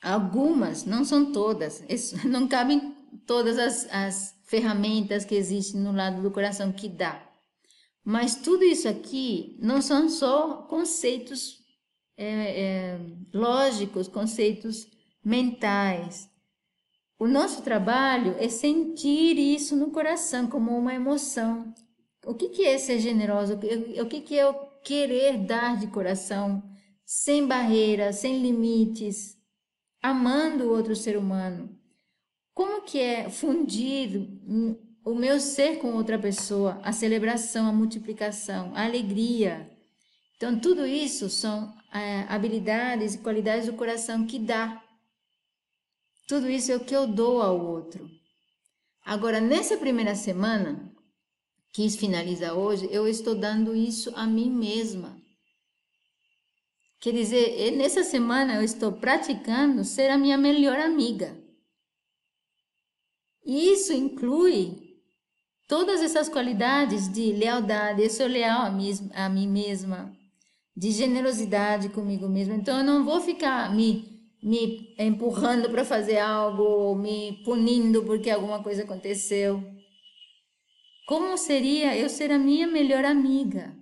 Algumas, não são todas, não cabem todas as, as ferramentas que existem no lado do coração que dá. Mas tudo isso aqui não são só conceitos é, é, lógicos, conceitos mentais. O nosso trabalho é sentir isso no coração como uma emoção. O que, que é ser generoso? O que, que é eu querer dar de coração, sem barreiras, sem limites, amando o outro ser humano. Como que é fundir o meu ser com outra pessoa, a celebração, a multiplicação, a alegria. Então, tudo isso são é, habilidades e qualidades do coração que dá. Tudo isso é o que eu dou ao outro. Agora, nessa primeira semana, que finaliza hoje, eu estou dando isso a mim mesma. Quer dizer, nessa semana eu estou praticando ser a minha melhor amiga. E isso inclui todas essas qualidades de lealdade, eu sou leal a mim, a mim mesma, de generosidade comigo mesma. Então eu não vou ficar me, me empurrando para fazer algo, me punindo porque alguma coisa aconteceu. Como seria eu ser a minha melhor amiga?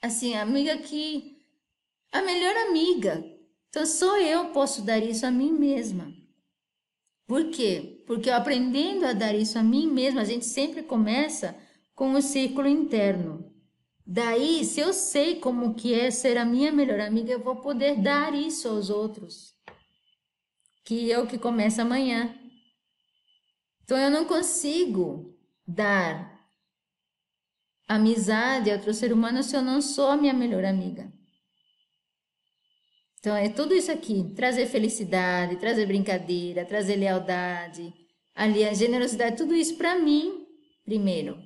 Assim, amiga que a melhor amiga. Então só eu posso dar isso a mim mesma. Por quê? Porque aprendendo a dar isso a mim mesma, a gente sempre começa com o círculo interno. Daí, se eu sei como que é ser a minha melhor amiga, eu vou poder dar isso aos outros. Que é o que começa amanhã. Então eu não consigo dar amizade a outro ser humano se eu não sou a minha melhor amiga? Então é tudo isso aqui: trazer felicidade, trazer brincadeira, trazer lealdade, ali a generosidade, tudo isso para mim primeiro.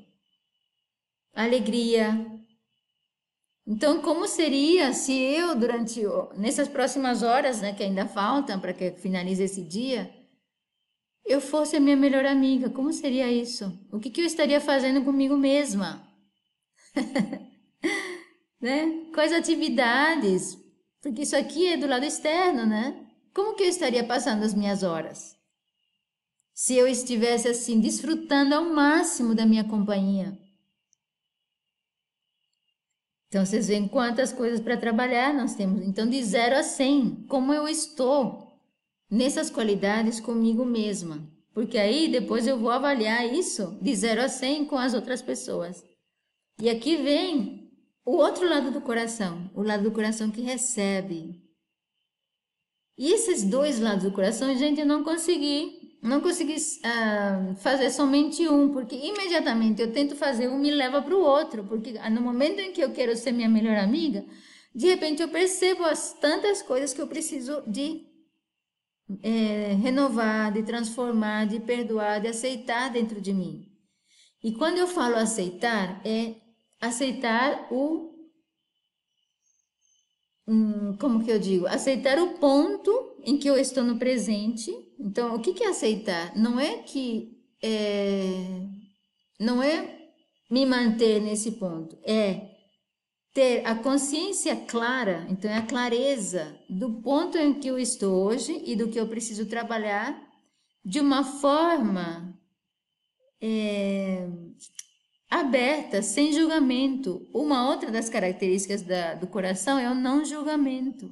Alegria. Então, como seria se eu durante nessas próximas horas, né, que ainda faltam para que finalize esse dia, eu fosse a minha melhor amiga? Como seria isso? O que, que eu estaria fazendo comigo mesma? né? Quais atividades? Porque isso aqui é do lado externo, né? Como que eu estaria passando as minhas horas? Se eu estivesse assim, desfrutando ao máximo da minha companhia. Então, vocês veem quantas coisas para trabalhar nós temos. Então, de 0 a 100, como eu estou nessas qualidades comigo mesma. Porque aí depois eu vou avaliar isso de 0 a 100 com as outras pessoas. E aqui vem o outro lado do coração, o lado do coração que recebe. E esses dois lados do coração, gente, eu não consegui, não consegui uh, fazer somente um, porque imediatamente eu tento fazer um me leva para o outro, porque no momento em que eu quero ser minha melhor amiga, de repente eu percebo as tantas coisas que eu preciso de é, renovar, de transformar, de perdoar, de aceitar dentro de mim. E quando eu falo aceitar, é aceitar o hum, como que eu digo? Aceitar o ponto em que eu estou no presente. Então, o que, é aceitar? Não é que é, não é me manter nesse ponto, é ter a consciência clara, então é a clareza do ponto em que eu estou hoje e do que eu preciso trabalhar de uma forma é, aberta, sem julgamento. Uma outra das características da, do coração é o não julgamento.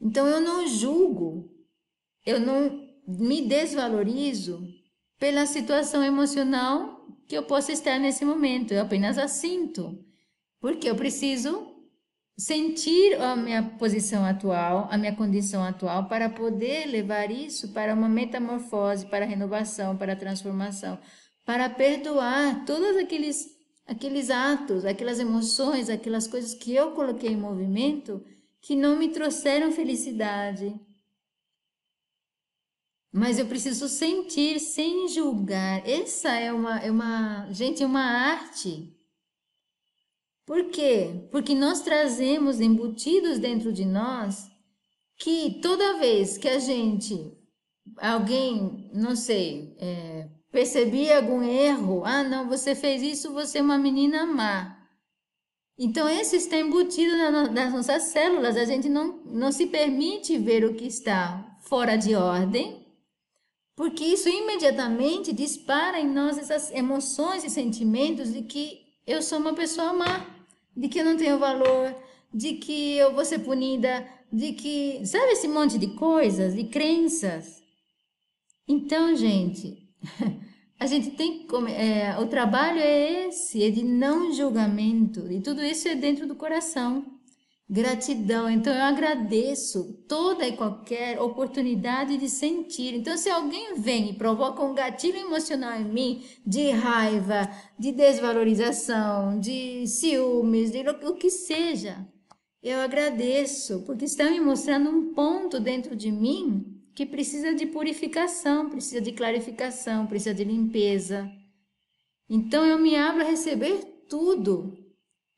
Então eu não julgo, eu não me desvalorizo pela situação emocional que eu possa estar nesse momento, eu apenas a sinto, porque eu preciso sentir a minha posição atual, a minha condição atual, para poder levar isso para uma metamorfose, para renovação, para transformação para perdoar todos aqueles, aqueles atos, aquelas emoções, aquelas coisas que eu coloquei em movimento que não me trouxeram felicidade. Mas eu preciso sentir sem julgar. Essa é uma, é uma, gente, é uma arte. Por quê? Porque nós trazemos embutidos dentro de nós que toda vez que a gente, alguém, não sei, é, percebi algum erro, ah, não, você fez isso, você é uma menina má. Então, esse está embutido nas nossas células, a gente não, não se permite ver o que está fora de ordem, porque isso imediatamente dispara em nós essas emoções e sentimentos de que eu sou uma pessoa má, de que eu não tenho valor, de que eu vou ser punida, de que. Sabe esse monte de coisas, de crenças? Então, gente, a gente tem que. É, o trabalho é esse, é de não julgamento. E tudo isso é dentro do coração. Gratidão. Então eu agradeço toda e qualquer oportunidade de sentir. Então, se alguém vem e provoca um gatilho emocional em mim de raiva, de desvalorização, de ciúmes, de o que seja, eu agradeço, porque está me mostrando um ponto dentro de mim que precisa de purificação, precisa de clarificação, precisa de limpeza. Então eu me abro a receber tudo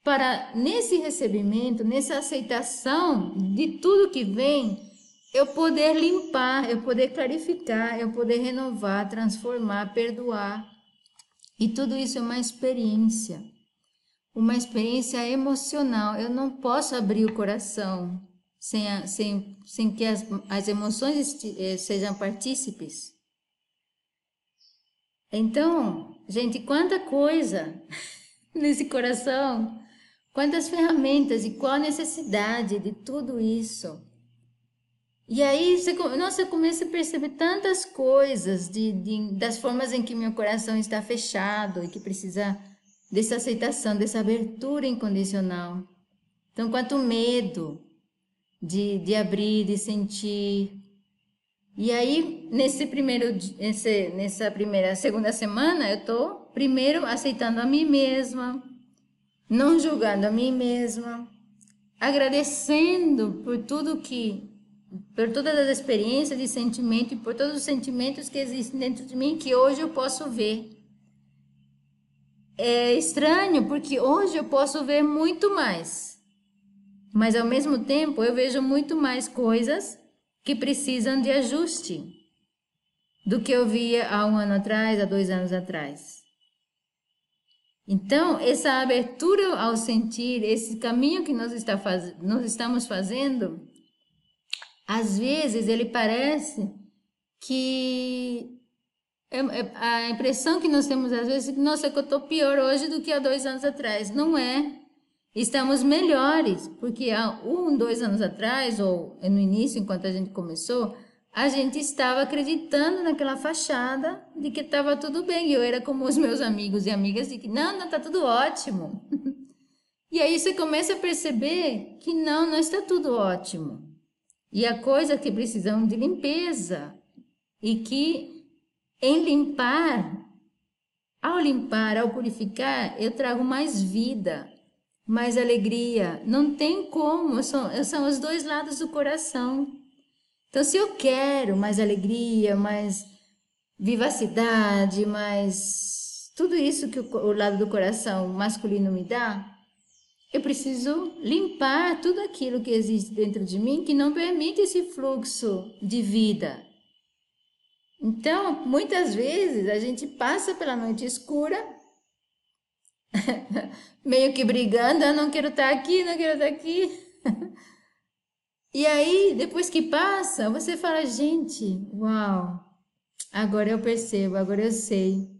para nesse recebimento, nessa aceitação de tudo que vem, eu poder limpar, eu poder clarificar, eu poder renovar, transformar, perdoar. E tudo isso é uma experiência, uma experiência emocional. Eu não posso abrir o coração sem, a, sem, sem que as, as emoções eh, sejam partícipes. Então, gente, quanta coisa nesse coração, quantas ferramentas e qual a necessidade de tudo isso. E aí você, nossa, eu começo a perceber tantas coisas de, de, das formas em que meu coração está fechado e que precisa dessa aceitação, dessa abertura incondicional. Então, quanto medo, de, de abrir, de sentir. E aí, nesse primeiro, nesse, nessa primeira, segunda semana, eu tô primeiro aceitando a mim mesma, não julgando a mim mesma, agradecendo por tudo que, por todas as experiências de sentimento e por todos os sentimentos que existem dentro de mim que hoje eu posso ver. É estranho porque hoje eu posso ver muito mais, mas ao mesmo tempo eu vejo muito mais coisas que precisam de ajuste do que eu via há um ano atrás, há dois anos atrás. Então, essa abertura ao sentir, esse caminho que nós, está faz... nós estamos fazendo, às vezes ele parece que é, é, a impressão que nós temos às vezes é que, nossa, eu estou pior hoje do que há dois anos atrás. Não é. Estamos melhores, porque há um, dois anos atrás, ou no início, enquanto a gente começou, a gente estava acreditando naquela fachada de que estava tudo bem. Eu era como os meus amigos e amigas de que não, não está tudo ótimo. e aí você começa a perceber que não, não está tudo ótimo. E a coisa que precisam de limpeza e que em limpar, ao limpar, ao purificar, eu trago mais vida, mais alegria. Não tem como, são, são os dois lados do coração. Então, se eu quero mais alegria, mais vivacidade, mais tudo isso que o, o lado do coração masculino me dá, eu preciso limpar tudo aquilo que existe dentro de mim que não permite esse fluxo de vida. Então, muitas vezes a gente passa pela noite escura, meio que brigando, ah, não quero estar aqui, não quero estar aqui. E aí, depois que passa, você fala, gente, uau, agora eu percebo, agora eu sei.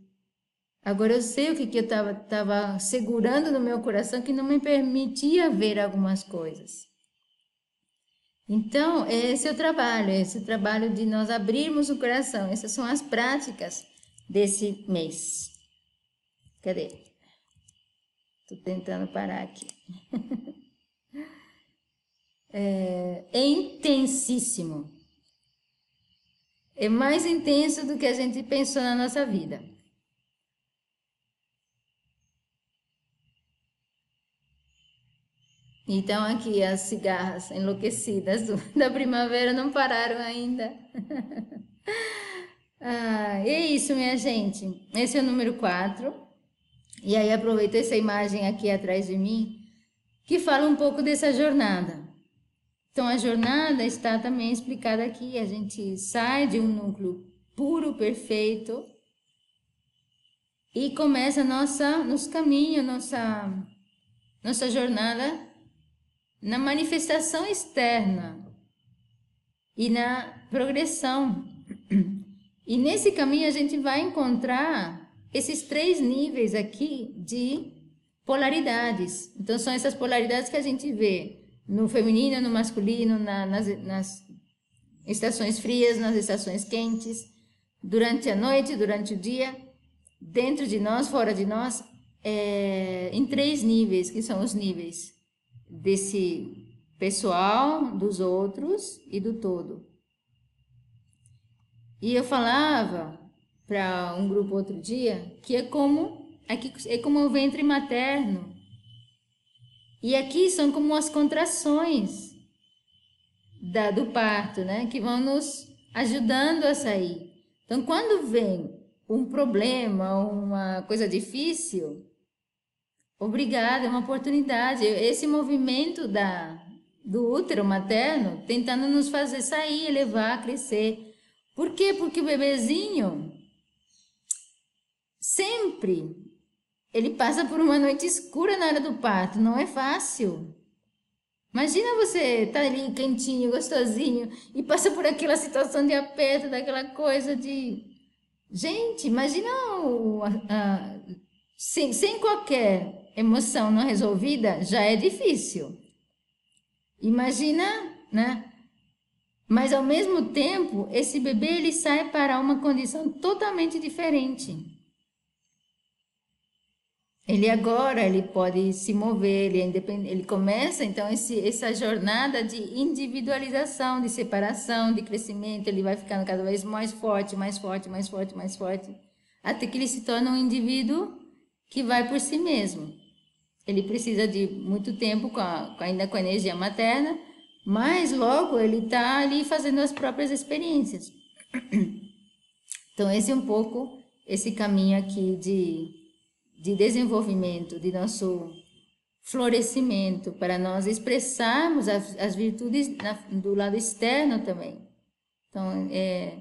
Agora eu sei o que, que eu estava tava segurando no meu coração que não me permitia ver algumas coisas. Então, esse é o trabalho, esse é o trabalho de nós abrirmos o coração. Essas são as práticas desse mês. Cadê? Estou tentando parar aqui. é, é intensíssimo. É mais intenso do que a gente pensou na nossa vida. Então, aqui as cigarras enlouquecidas do, da primavera não pararam ainda. ah, é isso, minha gente. Esse é o número 4. E aí, aproveito essa imagem aqui atrás de mim, que fala um pouco dessa jornada. Então, a jornada está também explicada aqui. A gente sai de um núcleo puro, perfeito, e começa nossa, nosso caminho, nossa, nossa jornada na manifestação externa e na progressão. E nesse caminho a gente vai encontrar esses três níveis aqui de polaridades. Então, são essas polaridades que a gente vê no feminino, no masculino, na, nas, nas estações frias, nas estações quentes, durante a noite, durante o dia, dentro de nós, fora de nós, é, em três níveis, que são os níveis desse pessoal, dos outros e do todo. E eu falava para um grupo outro dia que é como é como o ventre materno e aqui são como as contrações da, do parto, né? Que vão nos ajudando a sair. Então, quando vem um problema, uma coisa difícil, obrigada, é uma oportunidade. Esse movimento da, do útero materno tentando nos fazer sair, elevar, crescer. Por quê? Porque o bebezinho sempre ele passa por uma noite escura na hora do parto, não é fácil. Imagina você tá ali quentinho, gostosinho e passa por aquela situação de aperto, daquela coisa de gente, imagina o, a, a, sem, sem qualquer emoção não resolvida já é difícil. Imagina, né? Mas ao mesmo tempo, esse bebê ele sai para uma condição totalmente diferente. Ele agora ele pode se mover, ele é ele começa então esse, essa jornada de individualização, de separação, de crescimento, ele vai ficando cada vez mais forte, mais forte, mais forte, mais forte, até que ele se torna um indivíduo que vai por si mesmo. Ele precisa de muito tempo com a, ainda com a energia materna, mas logo ele está ali fazendo as próprias experiências. Então, esse é um pouco esse caminho aqui de, de desenvolvimento, de nosso florescimento, para nós expressarmos as, as virtudes na, do lado externo também. Então, é,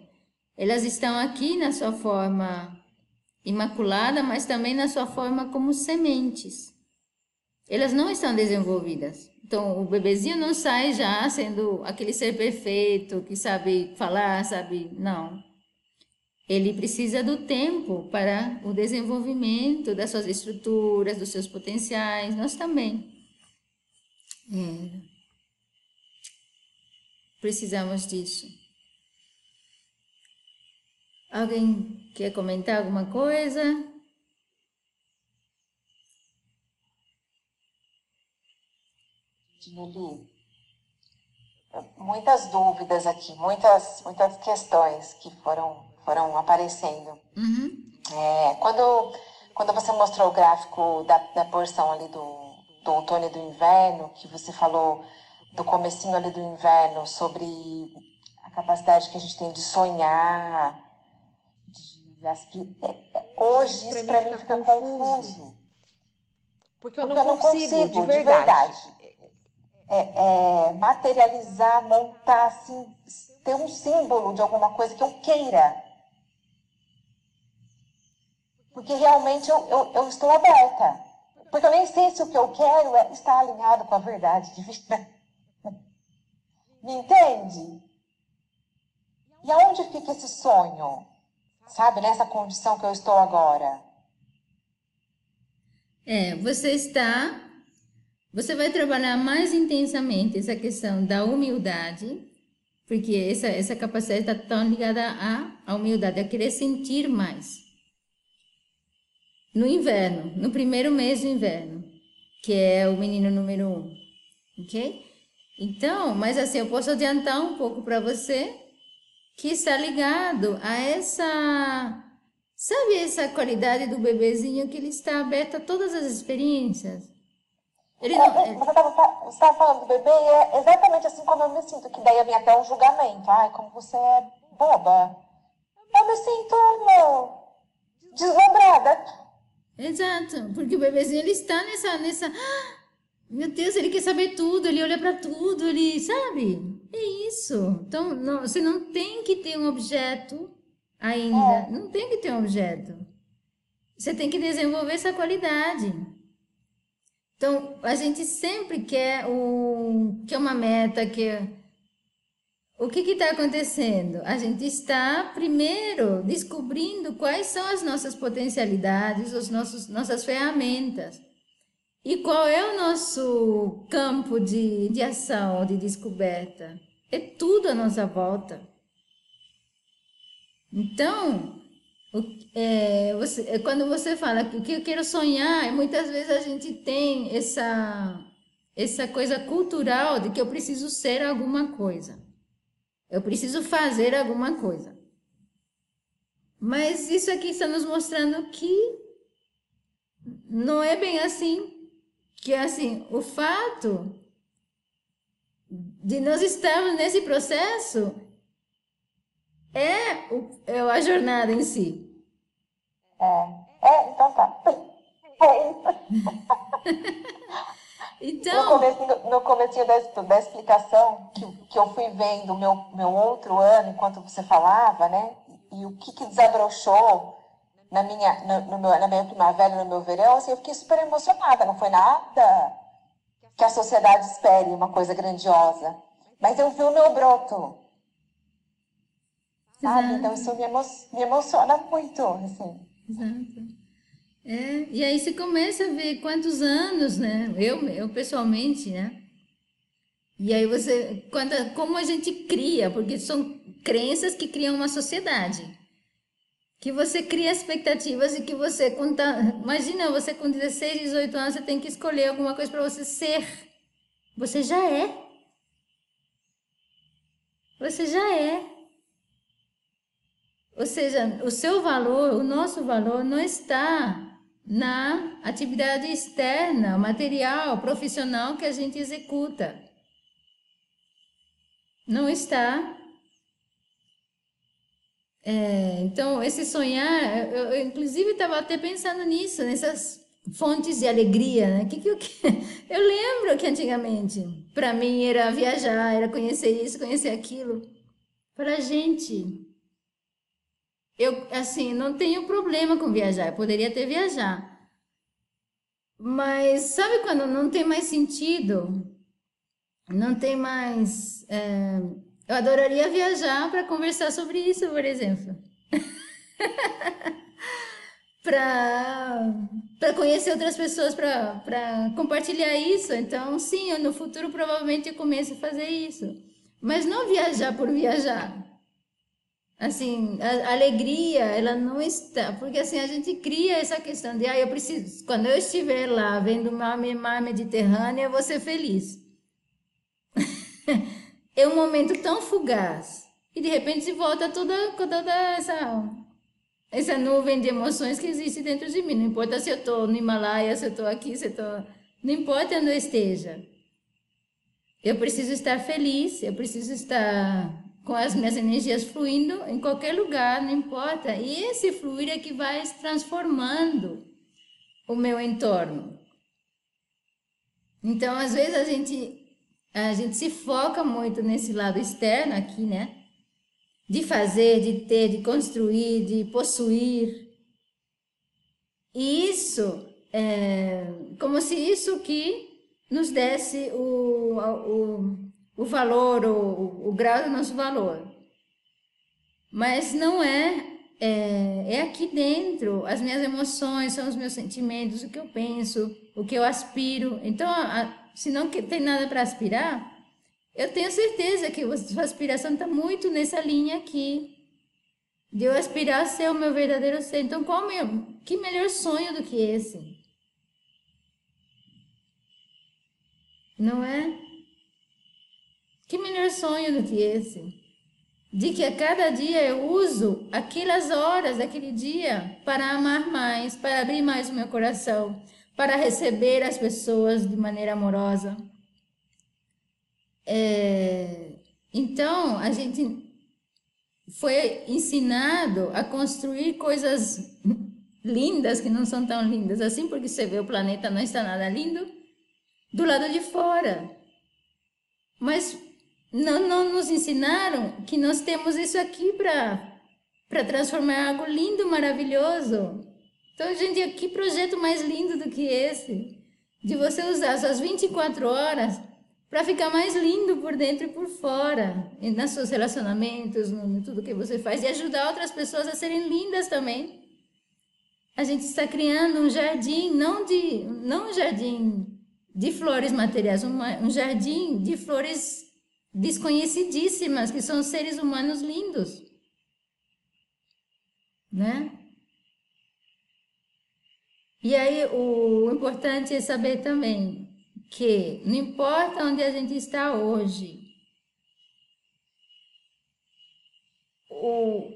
elas estão aqui na sua forma imaculada, mas também na sua forma como sementes. Elas não estão desenvolvidas. Então, o bebezinho não sai já sendo aquele ser perfeito que sabe falar, sabe. Não. Ele precisa do tempo para o desenvolvimento das suas estruturas, dos seus potenciais. Nós também. É. Precisamos disso. Alguém quer comentar alguma coisa? Muitas dúvidas aqui, muitas, muitas questões que foram, foram aparecendo. Uhum. É, quando, quando você mostrou o gráfico da, da porção ali do, do outono e do inverno, que você falou do comecinho ali do inverno sobre a capacidade que a gente tem de sonhar, de aspirar. É, hoje isso para mim fica confuso. Porque eu não, Porque eu não consigo, consigo, de verdade. De verdade é, é, materializar, montar, assim, ter um símbolo de alguma coisa que eu queira. Porque realmente eu, eu, eu estou aberta. Porque eu nem sei se o que eu quero é estar alinhado com a verdade de vida. Me entende? E aonde fica esse sonho? Sabe, nessa condição que eu estou agora? É, você está você vai trabalhar mais intensamente essa questão da humildade, porque essa, essa capacidade está tão ligada à, à humildade, a querer sentir mais. No inverno, no primeiro mês do inverno, que é o menino número um, ok? Então, mas assim, eu posso adiantar um pouco para você que está ligado a essa, sabe essa qualidade do bebezinho que ele está aberto a todas as experiências. Ele não, é, Você estava falando do bebê e é exatamente assim como eu me sinto, que daí vem até um julgamento. Ai, como você é boba. Eu me sinto, meu, deslumbrada. Exato, porque o bebezinho ele está nessa, nessa, meu Deus, ele quer saber tudo, ele olha para tudo, ele sabe? É isso. Então, não, você não tem que ter um objeto ainda, é. não tem que ter um objeto. Você tem que desenvolver essa qualidade. Então, a gente sempre quer, o, quer uma meta, quer... O que está acontecendo? A gente está, primeiro, descobrindo quais são as nossas potencialidades, os nossos, nossas ferramentas. E qual é o nosso campo de, de ação, de descoberta? É tudo à nossa volta. Então, é, você, é, quando você fala que o que eu quero sonhar, muitas vezes a gente tem essa, essa coisa cultural de que eu preciso ser alguma coisa. Eu preciso fazer alguma coisa. Mas isso aqui está nos mostrando que não é bem assim. Que assim, o fato de nós estarmos nesse processo é, o, é a jornada em si. É, é então tá. É isso. então... No começo, no começo da, da explicação, que, que eu fui vendo o meu, meu outro ano, enquanto você falava, né? E o que, que desabrochou na minha, no, no meu, na minha primavera, no meu verão, assim, eu fiquei super emocionada. Não foi nada que a sociedade espere uma coisa grandiosa. Mas eu vi o meu broto. Sabe? Então isso me, emo me emociona muito, assim. Exato. É, e aí você começa a ver quantos anos, né? Eu, eu pessoalmente, né? E aí você, quando, como a gente cria, porque são crenças que criam uma sociedade. Que você cria expectativas e que você, conta, imagina, você com 16, 18 anos, você tem que escolher alguma coisa para você ser. Você já é. Você já é. Ou seja, o seu valor, o nosso valor não está na atividade externa, material, profissional que a gente executa. Não está. É, então, esse sonhar, eu, eu inclusive estava até pensando nisso, nessas fontes de alegria, né? Que, que, eu, eu lembro que antigamente, para mim, era viajar, era conhecer isso, conhecer aquilo. Para a gente, eu, assim, não tenho problema com viajar, eu poderia até viajar. Mas sabe quando não tem mais sentido? Não tem mais. É, eu adoraria viajar para conversar sobre isso, por exemplo. para conhecer outras pessoas, para compartilhar isso. Então, sim, eu, no futuro provavelmente eu começo a fazer isso. Mas não viajar por viajar. Assim, a, alegria, ela não está, porque assim a gente cria essa questão de, ah, eu preciso, quando eu estiver lá vendo o mar, Mediterrâneo, eu vou ser feliz. é um momento tão fugaz e de repente se volta toda, toda essa essa nuvem de emoções que existe dentro de mim. Não importa se eu estou no Himalaia, se eu estou aqui, se eu estou. Não importa onde eu esteja. Eu preciso estar feliz, eu preciso estar com as minhas energias fluindo em qualquer lugar, não importa. E esse fluir é que vai transformando o meu entorno. Então, às vezes a gente a gente se foca muito nesse lado externo aqui, né? De fazer, de ter, de construir, de possuir. E isso é como se isso que nos desse o, o o valor, o, o grau do nosso valor. Mas não é, é, é aqui dentro, as minhas emoções, são os meus sentimentos, o que eu penso, o que eu aspiro. Então, a, se não tem nada para aspirar, eu tenho certeza que a sua aspiração está muito nessa linha aqui. De eu aspirar a ser o meu verdadeiro ser. Então, qual meu, que melhor sonho do que esse? Não é? Que melhor sonho do que esse? De que a cada dia eu uso aquelas horas daquele dia para amar mais, para abrir mais o meu coração, para receber as pessoas de maneira amorosa. É, então, a gente foi ensinado a construir coisas lindas que não são tão lindas assim, porque você vê o planeta não está nada lindo do lado de fora. Mas não, não nos ensinaram que nós temos isso aqui para transformar algo lindo, maravilhoso. Então, gente, que projeto mais lindo do que esse? De você usar suas 24 horas para ficar mais lindo por dentro e por fora, e nos seus relacionamentos, em tudo que você faz, e ajudar outras pessoas a serem lindas também. A gente está criando um jardim, não de não um jardim de flores materiais, um jardim de flores desconhecidíssimas, que são seres humanos lindos. Né? E aí o importante é saber também que não importa onde a gente está hoje, o,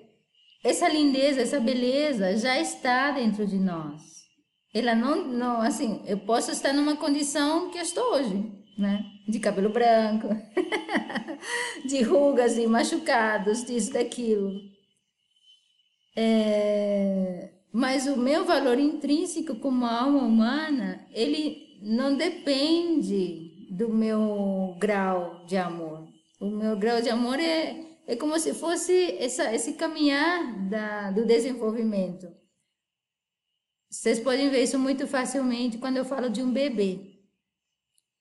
essa lindeza, essa beleza já está dentro de nós. Ela não, não, assim, eu posso estar numa condição que eu estou hoje, né? De cabelo branco, de rugas e machucados, disso, daquilo. É, mas o meu valor intrínseco como alma humana, ele não depende do meu grau de amor. O meu grau de amor é, é como se fosse essa, esse caminhar da, do desenvolvimento. Vocês podem ver isso muito facilmente quando eu falo de um bebê.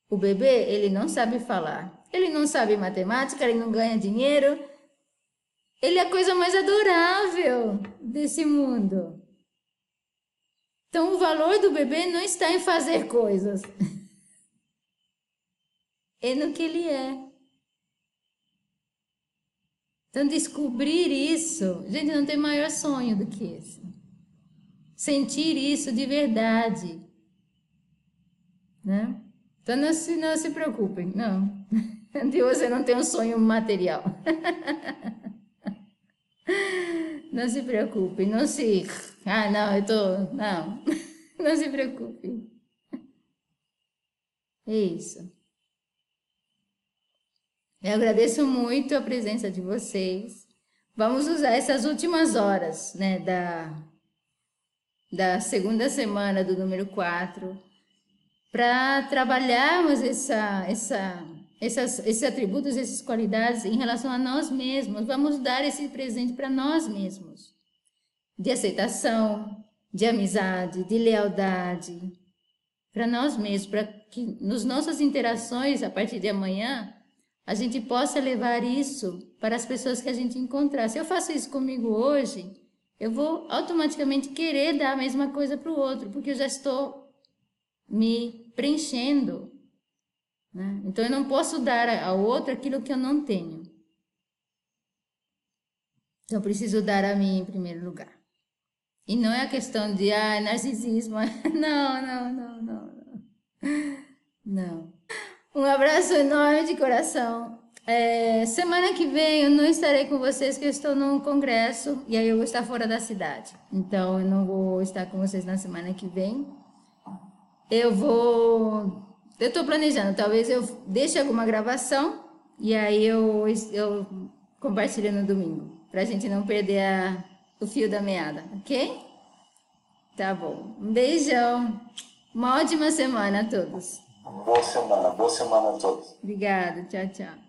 O bebê, ele não sabe falar, ele não sabe matemática, ele não ganha dinheiro. Ele é a coisa mais adorável desse mundo. Então, o valor do bebê não está em fazer coisas, é no que ele é. Então, descobrir isso, gente, não tem maior sonho do que esse. Sentir isso de verdade, né? Então não se, não se preocupem, não. De você não tem um sonho material. Não se preocupe, não se. Ah, não, eu tô. Não, não se preocupe. É isso. Eu agradeço muito a presença de vocês. Vamos usar essas últimas horas, né, da, da segunda semana do número 4 para trabalharmos essa, essa, essas, esses atributos, essas qualidades em relação a nós mesmos. Vamos dar esse presente para nós mesmos de aceitação, de amizade, de lealdade, para nós mesmos, para que nas nossas interações a partir de amanhã a gente possa levar isso para as pessoas que a gente encontrar. Se eu faço isso comigo hoje, eu vou automaticamente querer dar a mesma coisa para o outro, porque eu já estou me preenchendo. Né? Então eu não posso dar ao outro aquilo que eu não tenho. Então eu preciso dar a mim em primeiro lugar. E não é a questão de ah, narcisismo. Não, não, não, não, não. Não. Um abraço enorme de coração. É, semana que vem eu não estarei com vocês, porque eu estou num congresso e aí eu vou estar fora da cidade. Então eu não vou estar com vocês na semana que vem. Eu vou. Eu estou planejando, talvez eu deixe alguma gravação e aí eu, eu compartilho no domingo, para a gente não perder a, o fio da meada, ok? Tá bom. Um beijão. Uma ótima semana a todos. Boa semana, boa semana a todos. Obrigada, tchau, tchau.